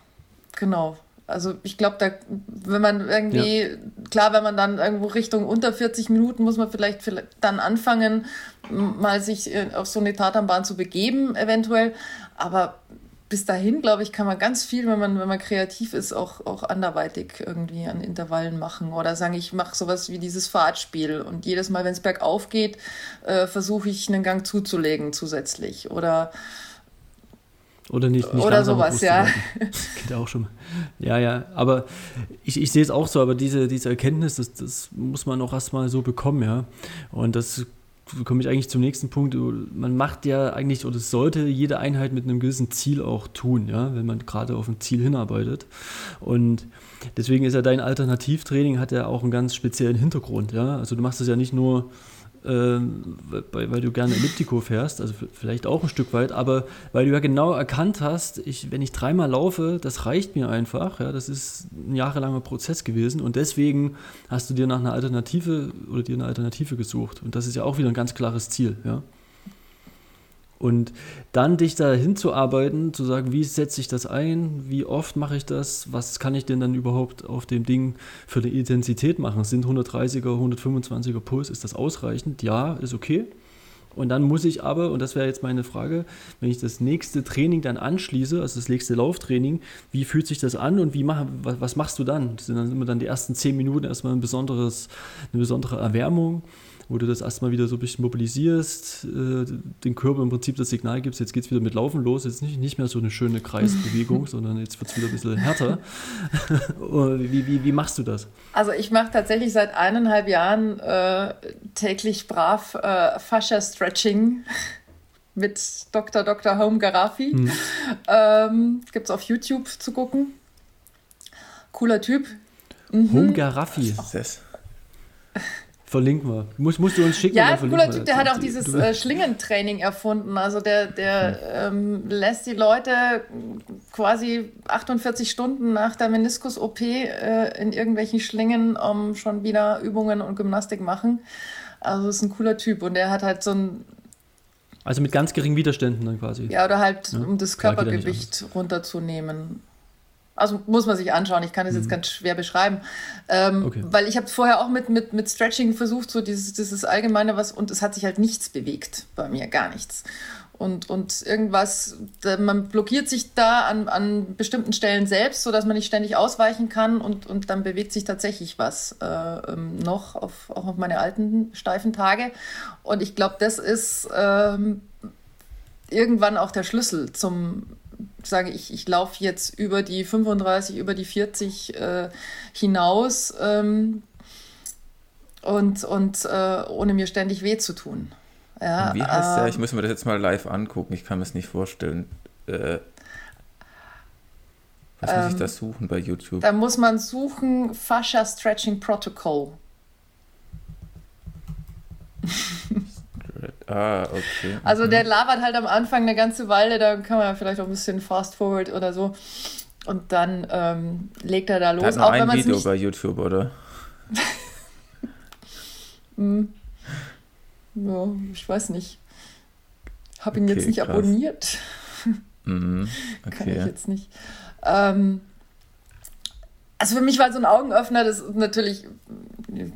genau. Also ich glaube, da, wenn man irgendwie, ja. klar, wenn man dann irgendwo Richtung unter 40 Minuten, muss man vielleicht, vielleicht dann anfangen, mal sich äh, auf so eine Tatanbahn zu begeben, eventuell. Aber bis dahin, glaube ich, kann man ganz viel, wenn man, wenn man kreativ ist, auch, auch anderweitig irgendwie an Intervallen machen. Oder sagen, ich mache sowas wie dieses Fahrtspiel und jedes Mal, wenn es bergauf geht, äh, versuche ich einen Gang zuzulegen zusätzlich. Oder oder nicht, nicht Oder sowas, ja. Geht auch schon. Ja, ja. Aber ich, ich sehe es auch so, aber diese, diese Erkenntnis, das, das muss man auch erstmal so bekommen, ja. Und das komme ich eigentlich zum nächsten Punkt. Man macht ja eigentlich oder sollte jede Einheit mit einem gewissen Ziel auch tun, ja, wenn man gerade auf ein Ziel hinarbeitet. Und deswegen ist ja dein Alternativtraining hat ja auch einen ganz speziellen Hintergrund, ja. Also du machst es ja nicht nur ähm, weil, weil, du gerne Elliptico fährst, also vielleicht auch ein Stück weit, aber weil du ja genau erkannt hast, ich, wenn ich dreimal laufe, das reicht mir einfach. Ja, das ist ein jahrelanger Prozess gewesen und deswegen hast du dir nach einer Alternative oder dir eine Alternative gesucht. Und das ist ja auch wieder ein ganz klares Ziel. Ja. Und dann dich da hinzuarbeiten, zu sagen, wie setze ich das ein, wie oft mache ich das, was kann ich denn dann überhaupt auf dem Ding für eine Intensität machen? Sind 130er, 125er Puls, ist das ausreichend? Ja, ist okay. Und dann muss ich aber, und das wäre jetzt meine Frage, wenn ich das nächste Training dann anschließe, also das nächste Lauftraining, wie fühlt sich das an und wie mach, was, machst du dann? Das sind dann immer dann die ersten zehn Minuten erstmal ein besonderes, eine besondere Erwärmung wo du das erstmal wieder so ein bisschen mobilisierst, äh, den Körper im Prinzip das Signal gibst, jetzt geht es wieder mit Laufen los, jetzt nicht, nicht mehr so eine schöne Kreisbewegung, sondern jetzt wird es wieder ein bisschen härter. wie, wie, wie machst du das? Also ich mache tatsächlich seit eineinhalb Jahren äh, täglich brav äh, Fascia-Stretching mit Dr. Dr. Home Garafi. Hm. Ähm, Gibt es auf YouTube zu gucken. Cooler Typ. Mhm. Home Garaffi. Verlinken wir. Muss, musst du uns schicken. Ja, ein cooler Typ, der hat auch dieses äh, Schlingentraining erfunden. Also der, der ähm, lässt die Leute quasi 48 Stunden nach der Meniskus-OP äh, in irgendwelchen Schlingen um, schon wieder Übungen und Gymnastik machen. Also ist ein cooler Typ und der hat halt so ein also mit ganz geringen Widerständen dann quasi. Ja, oder halt, ja, um das Körpergewicht runterzunehmen. Also muss man sich anschauen. Ich kann das mhm. jetzt ganz schwer beschreiben. Ähm, okay. Weil ich habe vorher auch mit, mit, mit Stretching versucht, so dieses, dieses Allgemeine was, und es hat sich halt nichts bewegt bei mir, gar nichts. Und, und irgendwas, man blockiert sich da an, an bestimmten Stellen selbst, sodass man nicht ständig ausweichen kann und, und dann bewegt sich tatsächlich was äh, ähm, noch, auf, auch auf meine alten steifen Tage. Und ich glaube, das ist ähm, irgendwann auch der Schlüssel zum sage ich, ich laufe jetzt über die 35, über die 40 äh, hinaus ähm, und, und äh, ohne mir ständig weh zu tun. Ja, Wie heißt der? Ich ähm, muss mir das jetzt mal live angucken. Ich kann mir das nicht vorstellen. Äh, was muss ich da ähm, suchen bei YouTube? Da muss man suchen Fascia Stretching Protocol. Ah, okay. Also der mhm. labert halt am Anfang eine ganze Weile, da kann man vielleicht auch ein bisschen fast forward oder so. Und dann ähm, legt er da los. Der hat auch ein Video nicht... bei YouTube, oder? hm. Ja, ich weiß nicht. Habe ihn okay, jetzt nicht krass. abonniert. Mhm, okay. Kann ich jetzt nicht. Ähm, also für mich war so ein Augenöffner, das ist natürlich,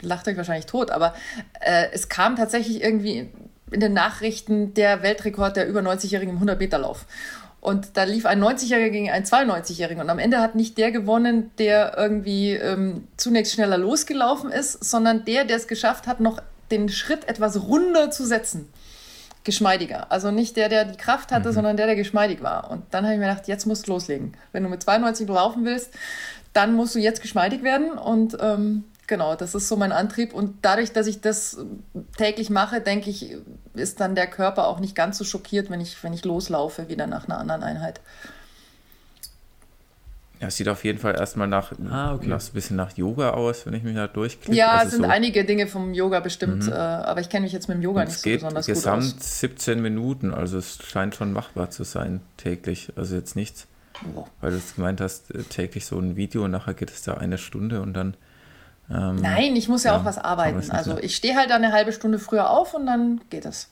lacht euch wahrscheinlich tot, aber äh, es kam tatsächlich irgendwie in den Nachrichten der Weltrekord der über 90-Jährigen im 100-Meter-Lauf. Und da lief ein 90-Jähriger gegen einen 92-Jährigen. Und am Ende hat nicht der gewonnen, der irgendwie ähm, zunächst schneller losgelaufen ist, sondern der, der es geschafft hat, noch den Schritt etwas runder zu setzen. Geschmeidiger. Also nicht der, der die Kraft hatte, mhm. sondern der, der geschmeidig war. Und dann habe ich mir gedacht, jetzt musst du loslegen. Wenn du mit 92 laufen willst, dann musst du jetzt geschmeidig werden. Und ähm, Genau, das ist so mein Antrieb. Und dadurch, dass ich das täglich mache, denke ich, ist dann der Körper auch nicht ganz so schockiert, wenn ich, wenn ich loslaufe, wieder nach einer anderen Einheit. Ja, es sieht auf jeden Fall erstmal nach, ah, okay. nach ein bisschen nach Yoga aus, wenn ich mich da durchklicke. Ja, also es sind so einige Dinge vom Yoga bestimmt, mhm. äh, aber ich kenne mich jetzt mit dem Yoga nicht so besonders gut aus. Gesamt 17 Minuten, also es scheint schon machbar zu sein täglich. Also jetzt nichts, oh. weil du gemeint hast, äh, täglich so ein Video und nachher geht es da eine Stunde und dann ähm, Nein, ich muss ja, ja auch was arbeiten. Also ich stehe halt eine halbe Stunde früher auf und dann geht es.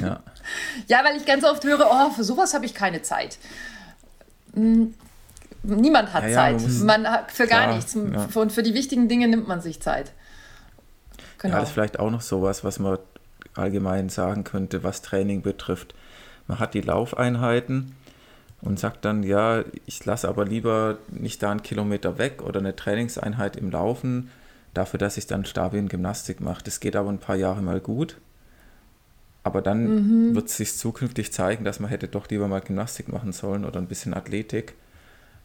ja. ja, weil ich ganz oft höre, oh, für sowas habe ich keine Zeit. Hm, niemand hat ja, Zeit. Ja, man, hat für klar, gar nichts. Und für die wichtigen Dinge nimmt man sich Zeit. Genau. Ja, das ist vielleicht auch noch sowas, was man allgemein sagen könnte, was Training betrifft. Man hat die Laufeinheiten und sagt dann, ja, ich lasse aber lieber nicht da einen Kilometer weg oder eine Trainingseinheit im Laufen, dafür, dass ich dann Stabien Gymnastik mache. Das geht aber ein paar Jahre mal gut. Aber dann mhm. wird es sich zukünftig zeigen, dass man hätte doch lieber mal Gymnastik machen sollen oder ein bisschen Athletik.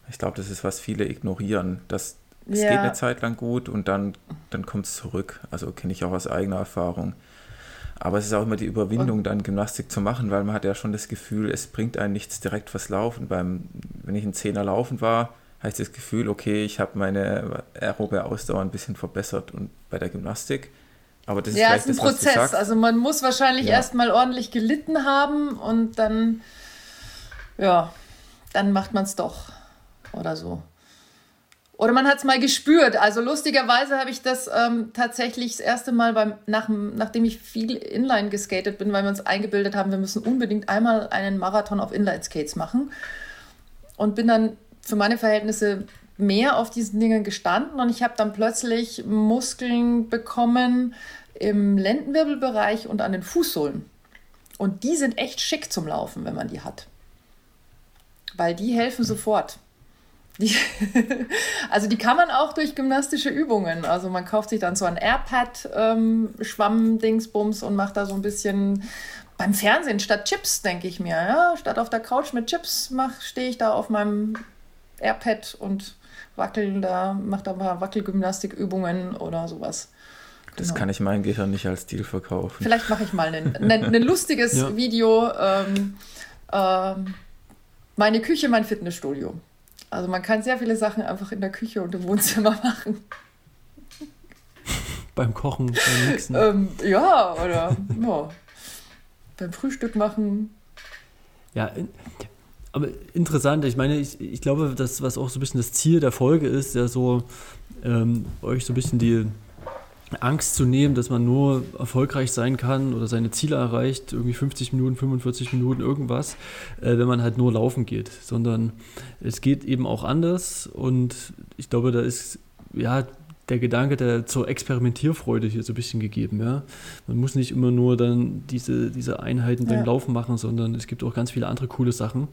Ich glaube, das ist, was viele ignorieren. Das, es ja. geht eine Zeit lang gut und dann, dann kommt es zurück. Also kenne ich auch aus eigener Erfahrung. Aber es ist auch immer die Überwindung, dann Gymnastik zu machen, weil man hat ja schon das Gefühl, es bringt einen nichts direkt fürs Laufen. Beim, wenn ich ein Zehner laufen war, ich das Gefühl, okay, ich habe meine aerobe Ausdauer ein bisschen verbessert und bei der Gymnastik. Aber das ist ja, es ist ein das, Prozess. Also man muss wahrscheinlich ja. erstmal ordentlich gelitten haben und dann, ja, dann macht man es doch oder so. Oder man hat es mal gespürt. Also lustigerweise habe ich das ähm, tatsächlich das erste Mal, beim, nach, nachdem ich viel Inline geskatet bin, weil wir uns eingebildet haben, wir müssen unbedingt einmal einen Marathon auf Inline-Skates machen. Und bin dann für meine Verhältnisse mehr auf diesen Dingen gestanden und ich habe dann plötzlich Muskeln bekommen im Lendenwirbelbereich und an den Fußsohlen. Und die sind echt schick zum Laufen, wenn man die hat. Weil die helfen sofort. Die, also die kann man auch durch gymnastische Übungen. Also man kauft sich dann so ein Airpad ähm, und macht da so ein bisschen beim Fernsehen statt Chips, denke ich mir. Ja? Statt auf der Couch mit Chips stehe ich da auf meinem Airpad und wackel da, mache da ein paar Wackelgymnastikübungen oder sowas. Das genau. kann ich meinem Gehirn nicht als Deal verkaufen. Vielleicht mache ich mal ein lustiges ja. Video. Ähm, ähm, meine Küche, mein Fitnessstudio. Also man kann sehr viele Sachen einfach in der Küche und im Wohnzimmer machen. beim Kochen, beim Mixen. ähm, ja, oder ja, beim Frühstück machen. Ja, aber interessant, ich meine, ich, ich glaube, das, was auch so ein bisschen das Ziel der Folge ist, ja so ähm, euch so ein bisschen die Angst zu nehmen, dass man nur erfolgreich sein kann oder seine Ziele erreicht, irgendwie 50 Minuten, 45 Minuten, irgendwas, äh, wenn man halt nur laufen geht, sondern es geht eben auch anders und ich glaube, da ist ja der Gedanke der zur Experimentierfreude hier so ein bisschen gegeben. Ja? Man muss nicht immer nur dann diese, diese Einheiten beim ja. Laufen machen, sondern es gibt auch ganz viele andere coole Sachen,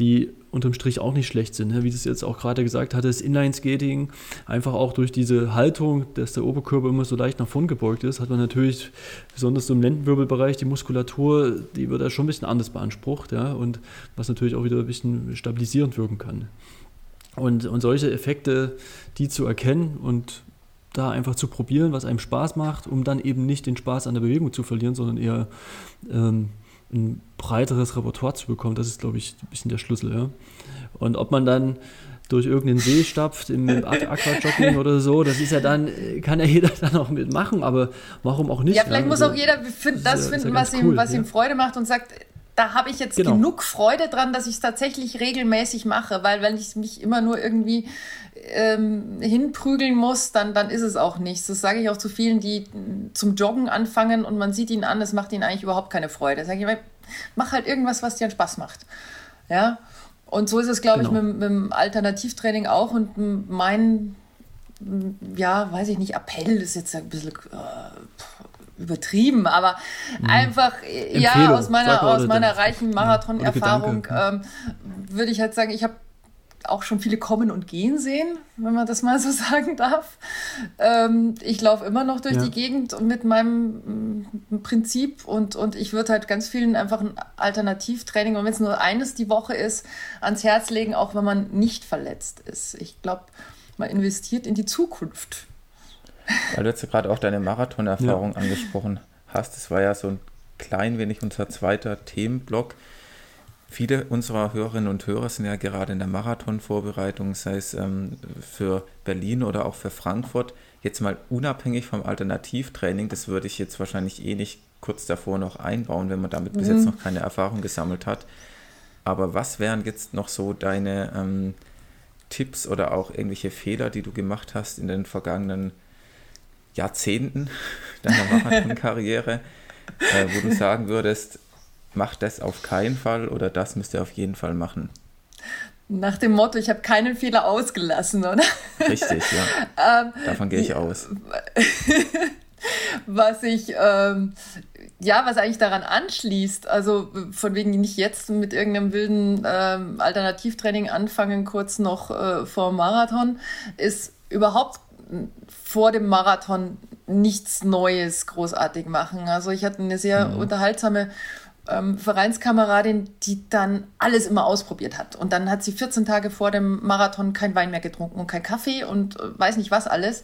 die unterm Strich auch nicht schlecht sind. Ja? Wie du es jetzt auch gerade gesagt hattest, Inline-Skating, einfach auch durch diese Haltung, dass der Oberkörper immer so leicht nach vorn gebeugt ist, hat man natürlich besonders so im Lendenwirbelbereich die Muskulatur, die wird da schon ein bisschen anders beansprucht ja? und was natürlich auch wieder ein bisschen stabilisierend wirken kann. Und, und solche Effekte, die zu erkennen und da einfach zu probieren, was einem Spaß macht, um dann eben nicht den Spaß an der Bewegung zu verlieren, sondern eher ähm, ein breiteres Repertoire zu bekommen. Das ist, glaube ich, ein bisschen der Schlüssel. Ja? Und ob man dann durch irgendeinen See stapft im Aquajogging oder so, das ist ja dann, kann ja jeder dann auch mitmachen, aber warum auch nicht? Ja, vielleicht ja? muss also, auch jeder find, das, das finden, ja was, cool, ihm, was ihm Freude macht und sagt, da habe ich jetzt genau. genug Freude dran, dass ich es tatsächlich regelmäßig mache, weil wenn ich mich immer nur irgendwie ähm, hinprügeln muss, dann, dann ist es auch nichts. Das sage ich auch zu vielen, die zum Joggen anfangen und man sieht ihnen an, es macht ihnen eigentlich überhaupt keine Freude. Sage ich immer, mach halt irgendwas, was dir Spaß macht. Ja. Und so ist es, glaube genau. ich, mit, mit dem Alternativtraining auch. Und mein, ja, weiß ich nicht, Appell ist jetzt ein bisschen äh, übertrieben, aber mhm. einfach, Empfehlung. ja, aus meiner, aus meiner reichen Marathon-Erfahrung ähm, würde ich halt sagen, ich habe auch schon viele kommen und gehen sehen, wenn man das mal so sagen darf. Ähm, ich laufe immer noch durch ja. die Gegend mit meinem mm, Prinzip und, und ich würde halt ganz vielen einfach ein Alternativtraining, und wenn es nur eines die Woche ist, ans Herz legen, auch wenn man nicht verletzt ist. Ich glaube, man investiert in die Zukunft. Weil du jetzt gerade auch deine Marathonerfahrung ja. angesprochen hast, das war ja so ein klein wenig unser zweiter Themenblock. Viele unserer Hörerinnen und Hörer sind ja gerade in der Marathonvorbereitung, sei es ähm, für Berlin oder auch für Frankfurt. Jetzt mal unabhängig vom Alternativtraining, das würde ich jetzt wahrscheinlich eh nicht kurz davor noch einbauen, wenn man damit mhm. bis jetzt mhm. noch keine Erfahrung gesammelt hat. Aber was wären jetzt noch so deine ähm, Tipps oder auch irgendwelche Fehler, die du gemacht hast in den vergangenen Jahrzehnten deiner Marathonkarriere, äh, wo du sagen würdest, macht das auf keinen Fall oder das müsst ihr auf jeden Fall machen. Nach dem Motto, ich habe keinen Fehler ausgelassen, oder? Richtig, ja. ähm, Davon gehe ich aus. was ich, ähm, ja, was eigentlich daran anschließt, also von wegen nicht jetzt mit irgendeinem wilden ähm, Alternativtraining anfangen, kurz noch äh, vor Marathon, ist überhaupt vor dem Marathon nichts Neues großartig machen. Also ich hatte eine sehr mhm. unterhaltsame ähm, Vereinskameradin, die dann alles immer ausprobiert hat. Und dann hat sie 14 Tage vor dem Marathon kein Wein mehr getrunken und kein Kaffee und äh, weiß nicht was alles.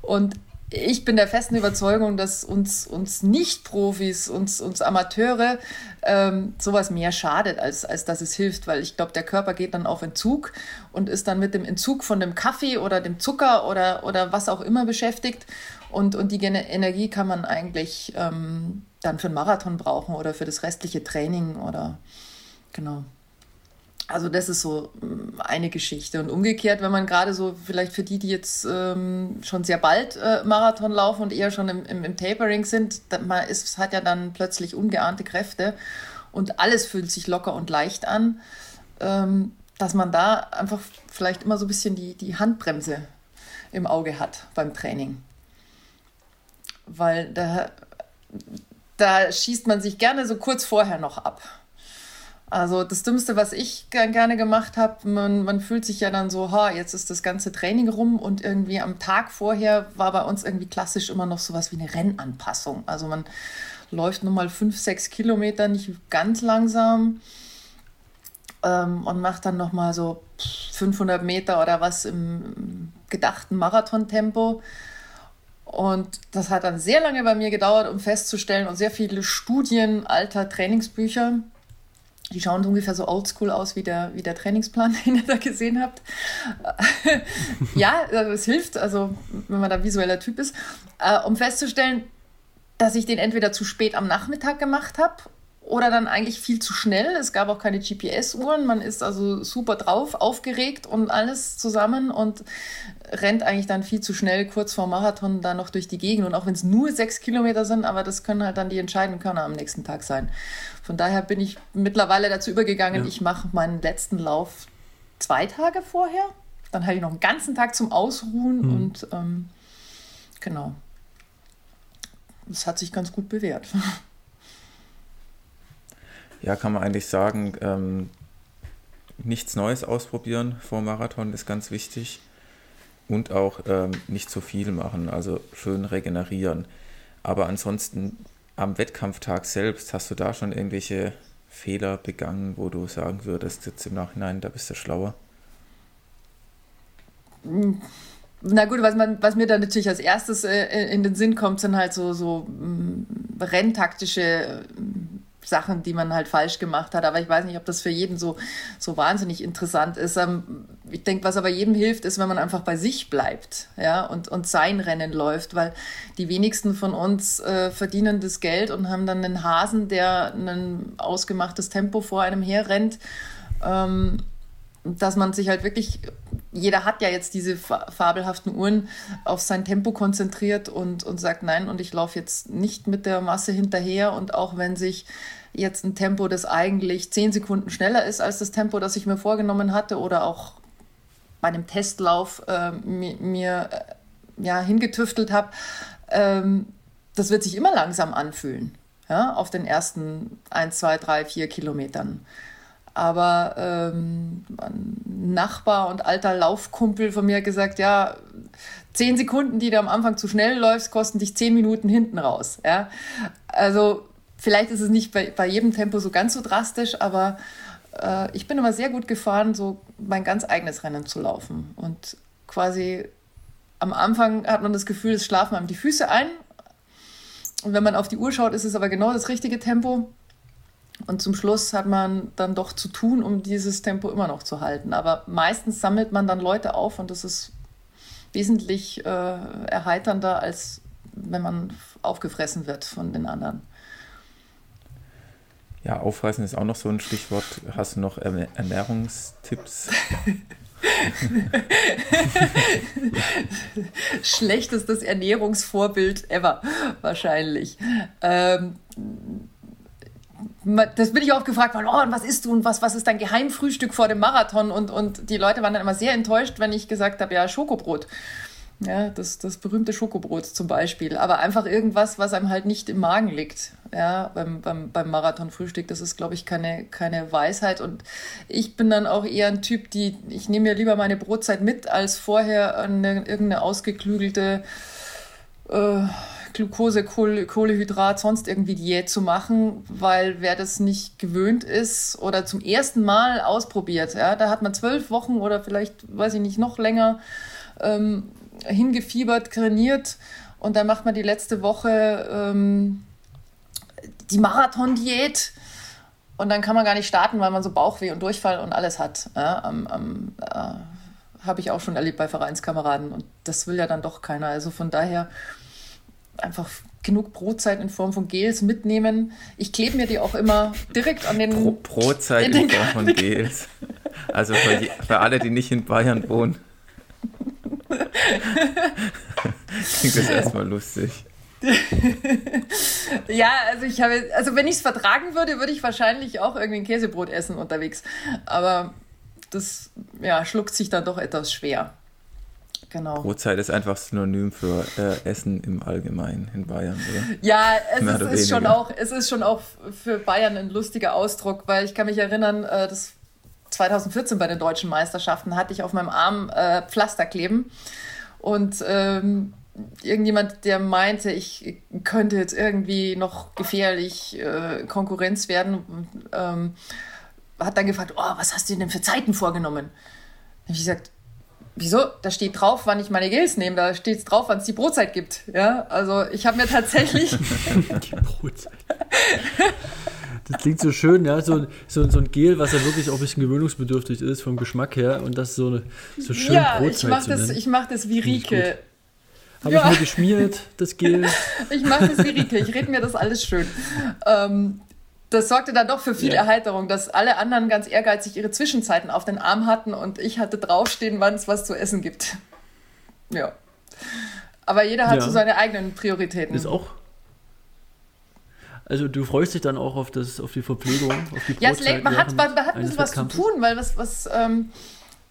Und ich bin der festen Überzeugung, dass uns, uns Nicht-Profis, uns, uns Amateure ähm, sowas mehr schadet, als, als dass es hilft, weil ich glaube, der Körper geht dann auf Entzug und ist dann mit dem Entzug von dem Kaffee oder dem Zucker oder, oder was auch immer beschäftigt. Und, und die Energie kann man eigentlich ähm, dann für einen Marathon brauchen oder für das restliche Training oder genau. Also das ist so mm, eine Geschichte. Und umgekehrt, wenn man gerade so, vielleicht für die, die jetzt ähm, schon sehr bald äh, Marathon laufen und eher schon im, im, im Tapering sind, man ist, hat ja dann plötzlich ungeahnte Kräfte und alles fühlt sich locker und leicht an, ähm, dass man da einfach vielleicht immer so ein bisschen die, die Handbremse im Auge hat beim Training. Weil da, da schießt man sich gerne so kurz vorher noch ab. Also das Dümmste, was ich gerne gemacht habe, man, man fühlt sich ja dann so, ha, jetzt ist das ganze Training rum und irgendwie am Tag vorher war bei uns irgendwie klassisch immer noch sowas wie eine Rennanpassung. Also man läuft nochmal fünf, sechs Kilometer, nicht ganz langsam ähm, und macht dann nochmal so 500 Meter oder was im gedachten Marathontempo. Und das hat dann sehr lange bei mir gedauert, um festzustellen und sehr viele Studien alter Trainingsbücher Die schauen ungefähr so oldschool aus wie der, wie der Trainingsplan, den ihr da gesehen habt. ja, also es hilft, also wenn man da visueller Typ ist, äh, um festzustellen, dass ich den entweder zu spät am Nachmittag gemacht habe oder dann eigentlich viel zu schnell. Es gab auch keine GPS-Uhren. Man ist also super drauf, aufgeregt und alles zusammen und rennt eigentlich dann viel zu schnell kurz vor Marathon da noch durch die Gegend. Und auch wenn es nur sechs Kilometer sind, aber das können halt dann die entscheidenden Körner am nächsten Tag sein. Von daher bin ich mittlerweile dazu übergegangen, ja. ich mache meinen letzten Lauf zwei Tage vorher. Dann habe ich noch einen ganzen Tag zum Ausruhen mhm. und ähm, genau. Das hat sich ganz gut bewährt. ja, kann man eigentlich sagen, ähm, nichts Neues ausprobieren vor Marathon ist ganz wichtig. Und auch ähm, nicht zu viel machen, also schön regenerieren. Aber ansonsten am Wettkampftag selbst, hast du da schon irgendwelche Fehler begangen, wo du sagen würdest, jetzt im Nachhinein, da bist du schlauer? Na gut, was, man, was mir da natürlich als erstes äh, in den Sinn kommt, sind halt so, so mm, renntaktische Sachen, die man halt falsch gemacht hat. Aber ich weiß nicht, ob das für jeden so, so wahnsinnig interessant ist. Ähm, ich denke, was aber jedem hilft, ist, wenn man einfach bei sich bleibt ja, und, und sein Rennen läuft, weil die wenigsten von uns äh, verdienen das Geld und haben dann einen Hasen, der ein ausgemachtes Tempo vor einem herrennt. Ähm, dass man sich halt wirklich, jeder hat ja jetzt diese fabelhaften Uhren, auf sein Tempo konzentriert und, und sagt, nein, und ich laufe jetzt nicht mit der Masse hinterher. Und auch wenn sich jetzt ein Tempo, das eigentlich zehn Sekunden schneller ist als das Tempo, das ich mir vorgenommen hatte, oder auch bei einem Testlauf äh, mir, äh, ja, hingetüftelt habe, ähm, das wird sich immer langsam anfühlen, ja, auf den ersten ein, zwei, drei, vier Kilometern. Aber ähm, ein Nachbar und alter Laufkumpel von mir hat gesagt, ja, zehn Sekunden, die du am Anfang zu schnell läufst, kosten dich zehn Minuten hinten raus. Ja? Also vielleicht ist es nicht bei, bei jedem Tempo so ganz so drastisch, aber äh, ich bin immer sehr gut gefahren, so mein ganz eigenes Rennen zu laufen. Und quasi am Anfang hat man das Gefühl, es schlafen einem die Füße ein. Und wenn man auf die Uhr schaut, ist es aber genau das richtige Tempo. Und zum Schluss hat man dann doch zu tun, um dieses Tempo immer noch zu halten. Aber meistens sammelt man dann Leute auf und das ist wesentlich äh, erheiternder, als wenn man aufgefressen wird von den anderen. Ja, aufreißen ist auch noch so ein Stichwort. Hast du noch Ernährungstipps? Schlechtestes Ernährungsvorbild ever, wahrscheinlich. Ähm, das bin ich oft gefragt worden, oh, und was isst du und was, was ist dein Geheimfrühstück vor dem Marathon? Und, und die Leute waren dann immer sehr enttäuscht, wenn ich gesagt habe, ja, Schokobrot. Ja, das, das berühmte Schokobrot zum Beispiel. Aber einfach irgendwas, was einem halt nicht im Magen liegt. Ja, beim, beim, beim Marathonfrühstück. Das ist, glaube ich, keine, keine Weisheit. Und ich bin dann auch eher ein Typ, die, ich nehme mir lieber meine Brotzeit mit, als vorher eine, irgendeine ausgeklügelte äh, Glucose, Kohlehydrat, sonst irgendwie Diät zu machen, weil wer das nicht gewöhnt ist oder zum ersten Mal ausprobiert, ja, da hat man zwölf Wochen oder vielleicht, weiß ich nicht, noch länger ähm, hingefiebert, trainiert und dann macht man die letzte Woche ähm, die Marathon-Diät und dann kann man gar nicht starten, weil man so Bauchweh und Durchfall und alles hat. Ja, ähm, ähm, äh, Habe ich auch schon erlebt bei Vereinskameraden und das will ja dann doch keiner. Also von daher einfach genug Brotzeit in Form von Gels mitnehmen. Ich klebe mir die auch immer direkt an den. Pro Brotzeit in, in Form von Gels. Also für, die, für, alle, die nicht in Bayern wohnen. Klingt das erstmal lustig. ja, also ich habe, also wenn ich es vertragen würde, würde ich wahrscheinlich auch irgendwie ein Käsebrot essen unterwegs. Aber das ja, schluckt sich dann doch etwas schwer. Genau. Brotzeit ist einfach Synonym für äh, Essen im Allgemeinen in Bayern, oder? Ja, es ist, ist schon auch, es ist schon auch für Bayern ein lustiger Ausdruck, weil ich kann mich erinnern, äh, das 2014 bei den deutschen Meisterschaften hatte ich auf meinem Arm äh, Pflaster kleben und ähm, irgendjemand, der meinte, ich könnte jetzt irgendwie noch gefährlich äh, Konkurrenz werden, ähm, hat dann gefragt, oh, was hast du denn für Zeiten vorgenommen? Da habe ich gesagt, Wieso? Da steht drauf, wann ich meine Gels nehme. Da steht drauf, wann es die Brotzeit gibt. Ja, also ich habe mir tatsächlich. die Brotzeit. Das klingt so schön, ja, so, so, so ein Gel, was ja wirklich auch ein bisschen gewöhnungsbedürftig ist vom Geschmack her und das so, eine, so schön ja, Brotzeit ich mache das, ich mach das wie Rike. Habe ja. ich mir geschmiert, das Gel. ich mache das wie Rike, ich rede mir das alles schön. Ähm, das sorgte dann doch für viel ja. Erheiterung, dass alle anderen ganz ehrgeizig ihre Zwischenzeiten auf den Arm hatten und ich hatte draufstehen, wann es was zu essen gibt. Ja. Aber jeder hat ja. so seine eigenen Prioritäten. Ist auch. Also du freust dich dann auch auf, das, auf die Verpflegung, auf die Ja, es lenkt, man hat, man, man hat ein bisschen was zu tun, weil was, was ähm,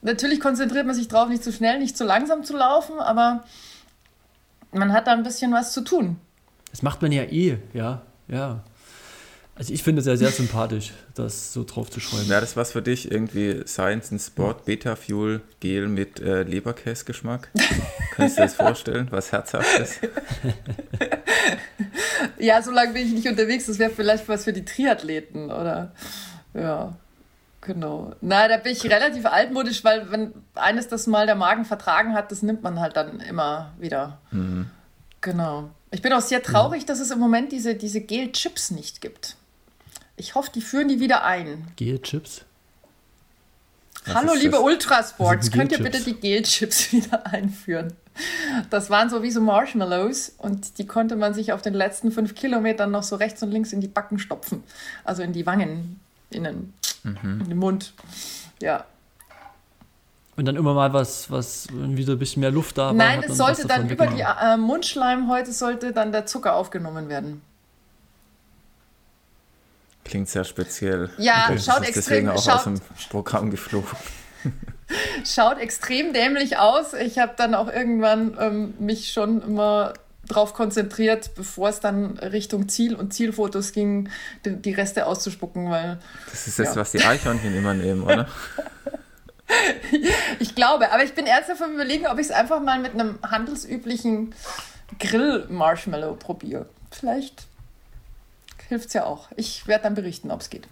natürlich konzentriert man sich drauf, nicht zu schnell, nicht zu langsam zu laufen, aber man hat da ein bisschen was zu tun. Das macht man ja eh, ja, ja. Also ich finde es ja sehr sympathisch, das so drauf zu schreiben. Wäre das was für dich? Irgendwie Science and Sport, Beta Fuel, Gel mit äh, Leberkäse-Geschmack? Kannst du dir das vorstellen? Was Herzhaftes? ja, so lange bin ich nicht unterwegs. Das wäre vielleicht was für die Triathleten, oder? Ja, genau. Na, da bin ich relativ altmodisch, weil wenn eines das mal der Magen vertragen hat, das nimmt man halt dann immer wieder. Mhm. Genau. Ich bin auch sehr traurig, mhm. dass es im Moment diese, diese Gel-Chips nicht gibt. Ich hoffe, die führen die wieder ein. Gel-Chips? Hallo, liebe das? Ultrasports, könnt ihr bitte die Gel-Chips wieder einführen? Das waren so wie so Marshmallows und die konnte man sich auf den letzten fünf Kilometern noch so rechts und links in die Backen stopfen. Also in die Wangen, innen, mhm. in den Mund. Ja. Und dann immer mal was, was wieder ein bisschen mehr Luft da war. Nein, es sollte dann über die äh, Mundschleim heute sollte dann der Zucker aufgenommen werden. Klingt sehr speziell. Ja, okay. schaut extrem. Deswegen auch schaut, aus dem Programm geflogen. schaut extrem dämlich aus. Ich habe dann auch irgendwann ähm, mich schon immer darauf konzentriert, bevor es dann Richtung Ziel und Zielfotos ging, die, die Reste auszuspucken, weil. Das ist das, ja. was die Eichhörnchen immer nehmen, oder? ich glaube, aber ich bin ernsthaft am überlegen, ob ich es einfach mal mit einem handelsüblichen Grill-Marshmallow probiere. Vielleicht hilft es ja auch. Ich werde dann berichten, ob es geht.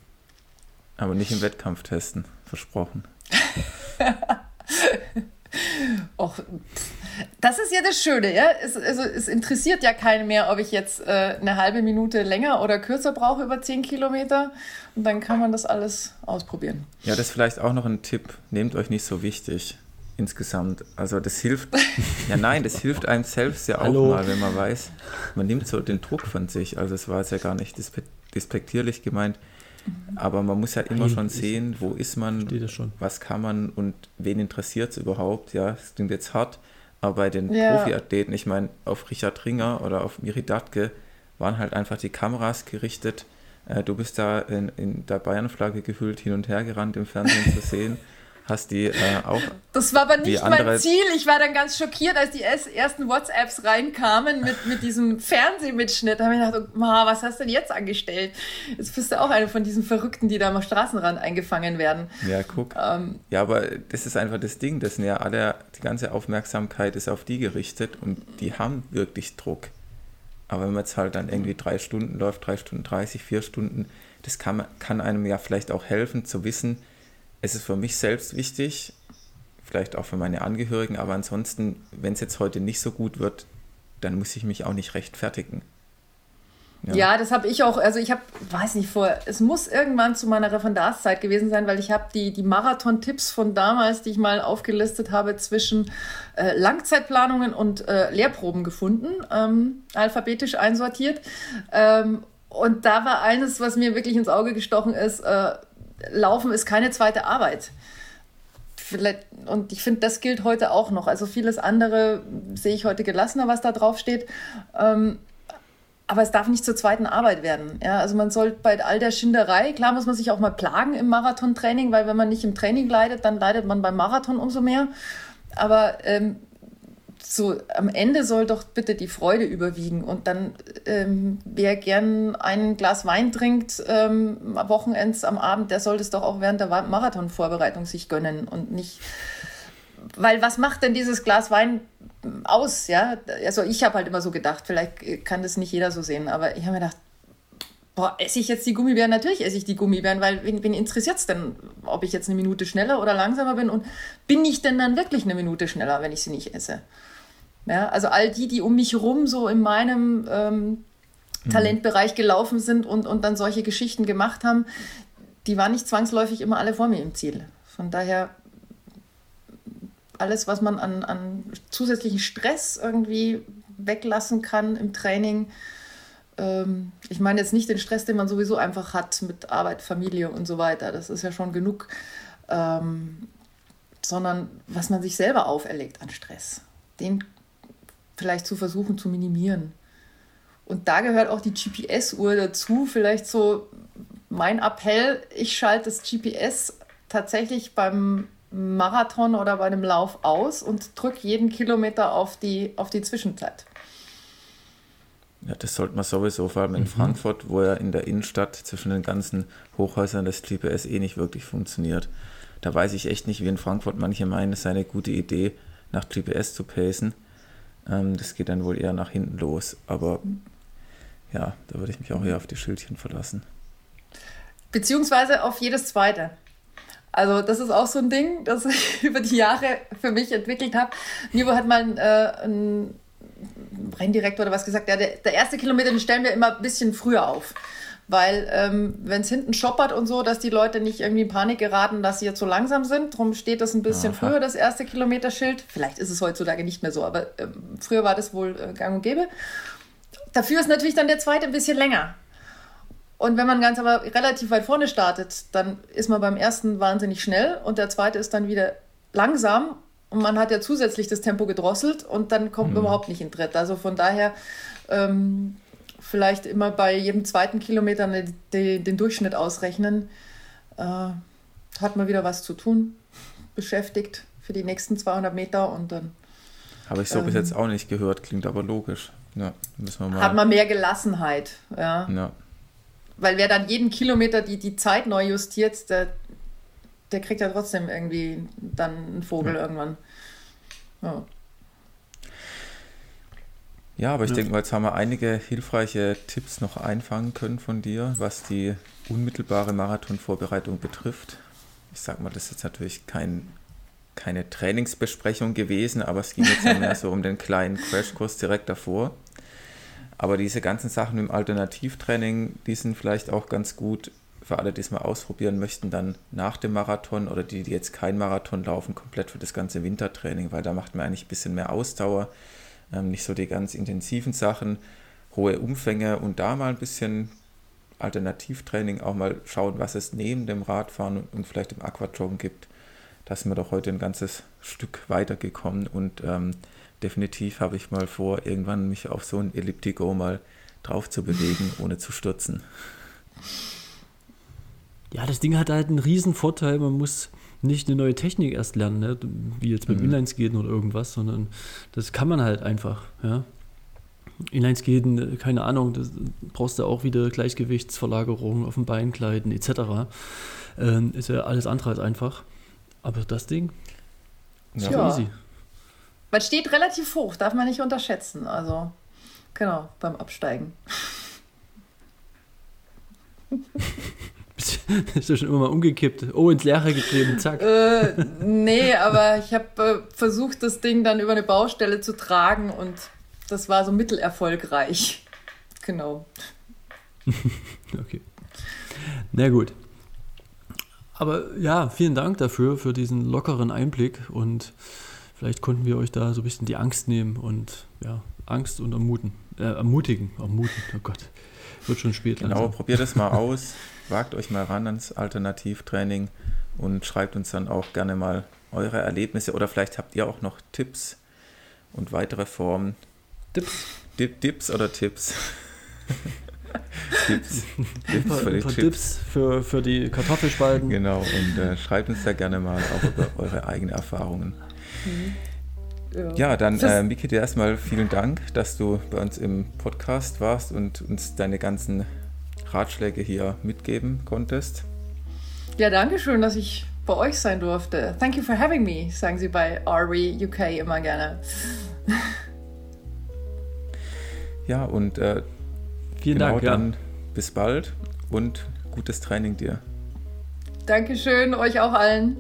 Aber nicht im Wettkampf testen, versprochen. Och, das ist ja das Schöne, ja. Es, also, es interessiert ja keinen mehr, ob ich jetzt äh, eine halbe Minute länger oder kürzer brauche über 10 Kilometer. Und dann kann man das alles ausprobieren. Ja, das ist vielleicht auch noch ein Tipp. Nehmt euch nicht so wichtig insgesamt. Also das hilft, ja nein, das hilft einem selbst ja auch Hallo. mal, wenn man weiß, man nimmt so den Druck von sich. Also es war jetzt ja gar nicht despektierlich gemeint, aber man muss ja immer nein, schon sehen, wo ist man, was kann man und wen interessiert es überhaupt. Ja, es klingt jetzt hart, aber bei den ja. Profiathleten, ich meine, auf Richard Ringer oder auf Miri Datke waren halt einfach die Kameras gerichtet. Äh, du bist da in, in der Bayern-Flagge gehüllt hin und her gerannt im Fernsehen zu sehen. Hast die äh, auch. Das war aber nicht mein Ziel. Ich war dann ganz schockiert, als die ersten WhatsApps reinkamen mit, mit diesem Fernsehmitschnitt. Da habe ich gedacht, oh, was hast du denn jetzt angestellt? Jetzt bist du auch eine von diesen Verrückten, die da am Straßenrand eingefangen werden. Ja, guck. Ähm, ja, aber das ist einfach das Ding. Das sind ja alle, die ganze Aufmerksamkeit ist auf die gerichtet und die haben wirklich Druck. Aber wenn man jetzt halt dann irgendwie drei Stunden läuft, drei Stunden 30, vier Stunden, das kann, kann einem ja vielleicht auch helfen zu wissen, es ist für mich selbst wichtig, vielleicht auch für meine Angehörigen, aber ansonsten, wenn es jetzt heute nicht so gut wird, dann muss ich mich auch nicht rechtfertigen. Ja, ja das habe ich auch, also ich habe, weiß nicht, vor, es muss irgendwann zu meiner Referendarszeit gewesen sein, weil ich habe die, die Marathon-Tipps von damals, die ich mal aufgelistet habe, zwischen äh, Langzeitplanungen und äh, Lehrproben gefunden, ähm, alphabetisch einsortiert. Ähm, und da war eines, was mir wirklich ins Auge gestochen ist, äh, Laufen ist keine zweite Arbeit. Und ich finde, das gilt heute auch noch. Also vieles andere sehe ich heute gelassener, was da drauf steht. Ähm, aber es darf nicht zur zweiten Arbeit werden. Ja, also man soll bei all der Schinderei, klar muss man sich auch mal plagen im Marathontraining, weil wenn man nicht im Training leidet, dann leidet man beim Marathon umso mehr. Aber ähm, so am Ende soll doch bitte die Freude überwiegen. Und dann, ähm, wer gern ein Glas Wein trinkt, ähm, Wochenends am Abend, der soll das doch auch während der Marathonvorbereitung sich gönnen und nicht. Weil was macht denn dieses Glas Wein aus? Ja, also ich habe halt immer so gedacht, vielleicht kann das nicht jeder so sehen, aber ich habe mir gedacht, boah, esse ich jetzt die Gummibären? Natürlich esse ich die Gummibären, weil wen, wen interessiert es denn, ob ich jetzt eine Minute schneller oder langsamer bin? Und bin ich denn dann wirklich eine Minute schneller, wenn ich sie nicht esse? Ja, also all die, die um mich rum so in meinem ähm, mhm. Talentbereich gelaufen sind und, und dann solche Geschichten gemacht haben, die waren nicht zwangsläufig immer alle vor mir im Ziel. Von daher alles, was man an, an zusätzlichen Stress irgendwie weglassen kann im Training. Ähm, ich meine jetzt nicht den Stress, den man sowieso einfach hat mit Arbeit, Familie und so weiter. Das ist ja schon genug. Ähm, sondern was man sich selber auferlegt an Stress. Den vielleicht zu versuchen zu minimieren. Und da gehört auch die GPS-Uhr dazu. Vielleicht so mein Appell, ich schalte das GPS tatsächlich beim Marathon oder bei einem Lauf aus und drücke jeden Kilometer auf die, auf die Zwischenzeit. Ja, das sollte man sowieso, vor allem in mhm. Frankfurt, wo ja in der Innenstadt zwischen den ganzen Hochhäusern das GPS eh nicht wirklich funktioniert. Da weiß ich echt nicht, wie in Frankfurt manche meinen, es sei eine gute Idee, nach GPS zu pacen. Ähm, das geht dann wohl eher nach hinten los. Aber ja, da würde ich mich auch eher auf die Schildchen verlassen. Beziehungsweise auf jedes zweite. Also das ist auch so ein Ding, das ich über die Jahre für mich entwickelt habe. Nivo hat mal äh, ein Renndirektor oder was gesagt, der, der erste Kilometer, den stellen wir immer ein bisschen früher auf. Weil ähm, wenn es hinten schoppert und so, dass die Leute nicht irgendwie in Panik geraten, dass sie jetzt so langsam sind. Darum steht das ein bisschen Aha. früher, das erste Kilometerschild. Vielleicht ist es heutzutage nicht mehr so, aber äh, früher war das wohl äh, gang und gäbe. Dafür ist natürlich dann der zweite ein bisschen länger. Und wenn man ganz aber relativ weit vorne startet, dann ist man beim ersten wahnsinnig schnell und der zweite ist dann wieder langsam und man hat ja zusätzlich das Tempo gedrosselt und dann kommt man mhm. überhaupt nicht in Tritt. Also von daher ähm, vielleicht immer bei jedem zweiten Kilometer den, den Durchschnitt ausrechnen. Äh, hat man wieder was zu tun, beschäftigt für die nächsten 200 Meter und dann. Habe ich so ähm, bis jetzt auch nicht gehört, klingt aber logisch. Ja, müssen wir mal. Hat man mehr Gelassenheit, ja. ja. Weil wer dann jeden Kilometer die, die Zeit neu justiert, der, der kriegt ja trotzdem irgendwie dann einen Vogel ja. irgendwann. Ja. Ja, aber ich ja. denke mal, jetzt haben wir einige hilfreiche Tipps noch einfangen können von dir, was die unmittelbare Marathonvorbereitung betrifft. Ich sag mal, das ist jetzt natürlich kein, keine Trainingsbesprechung gewesen, aber es ging jetzt ja mehr so um den kleinen Crashkurs direkt davor. Aber diese ganzen Sachen im Alternativtraining, die sind vielleicht auch ganz gut für alle, die es mal ausprobieren möchten, dann nach dem Marathon oder die, die jetzt kein Marathon laufen, komplett für das ganze Wintertraining, weil da macht man eigentlich ein bisschen mehr Ausdauer ähm, nicht so die ganz intensiven Sachen, hohe Umfänge und da mal ein bisschen Alternativtraining, auch mal schauen, was es neben dem Radfahren und, vielleicht im Aquajoggen gibt. Da sind wir doch heute ein ganzes Stück weitergekommen und ähm, definitiv habe ich mal vor, irgendwann mich auf so ein Elliptico mal drauf zu bewegen, ohne zu stürzen. Ja, das Ding hat halt einen riesen Vorteil. Man muss nicht eine neue Technik erst lernen, ne? wie jetzt mit mhm. Inlineskaten oder irgendwas, sondern das kann man halt einfach. Ja? Inlineskaten, keine Ahnung, das brauchst du auch wieder Gleichgewichtsverlagerung auf dem Beinkleiden etc. Ähm, ist ja alles andere als einfach. Aber das Ding ist ja. easy. Man steht relativ hoch, darf man nicht unterschätzen. Also, genau, beim Absteigen. Bist du schon immer mal umgekippt? Oh, ins Leere getreten, zack. Äh, nee, aber ich habe äh, versucht, das Ding dann über eine Baustelle zu tragen und das war so mittelerfolgreich. Genau. okay. Na gut. Aber ja, vielen Dank dafür, für diesen lockeren Einblick und vielleicht konnten wir euch da so ein bisschen die Angst nehmen und ja, Angst und ermuten, äh, ermutigen, ermuten, oh Gott, wird schon spät. Genau, langsam. probiert es mal aus. Wagt euch mal ran ans Alternativtraining und schreibt uns dann auch gerne mal eure Erlebnisse oder vielleicht habt ihr auch noch Tipps und weitere Formen. Tipps? Dip, Dips oder Tipps? Tipps. Tipps für die Tipps. Tipps für, für die Kartoffelspalten. Genau, und äh, schreibt uns da gerne mal auch über eure eigenen Erfahrungen. Mhm. Ja. ja, dann äh, Miki, dir erstmal vielen Dank, dass du bei uns im Podcast warst und uns deine ganzen Ratschläge hier mitgeben konntest. Ja, danke schön, dass ich bei euch sein durfte. Thank you for having me, sagen sie bei RE UK immer gerne. Ja, und äh, vielen genau Dank. Dann ja. bis bald und gutes Training dir. Dankeschön, euch auch allen.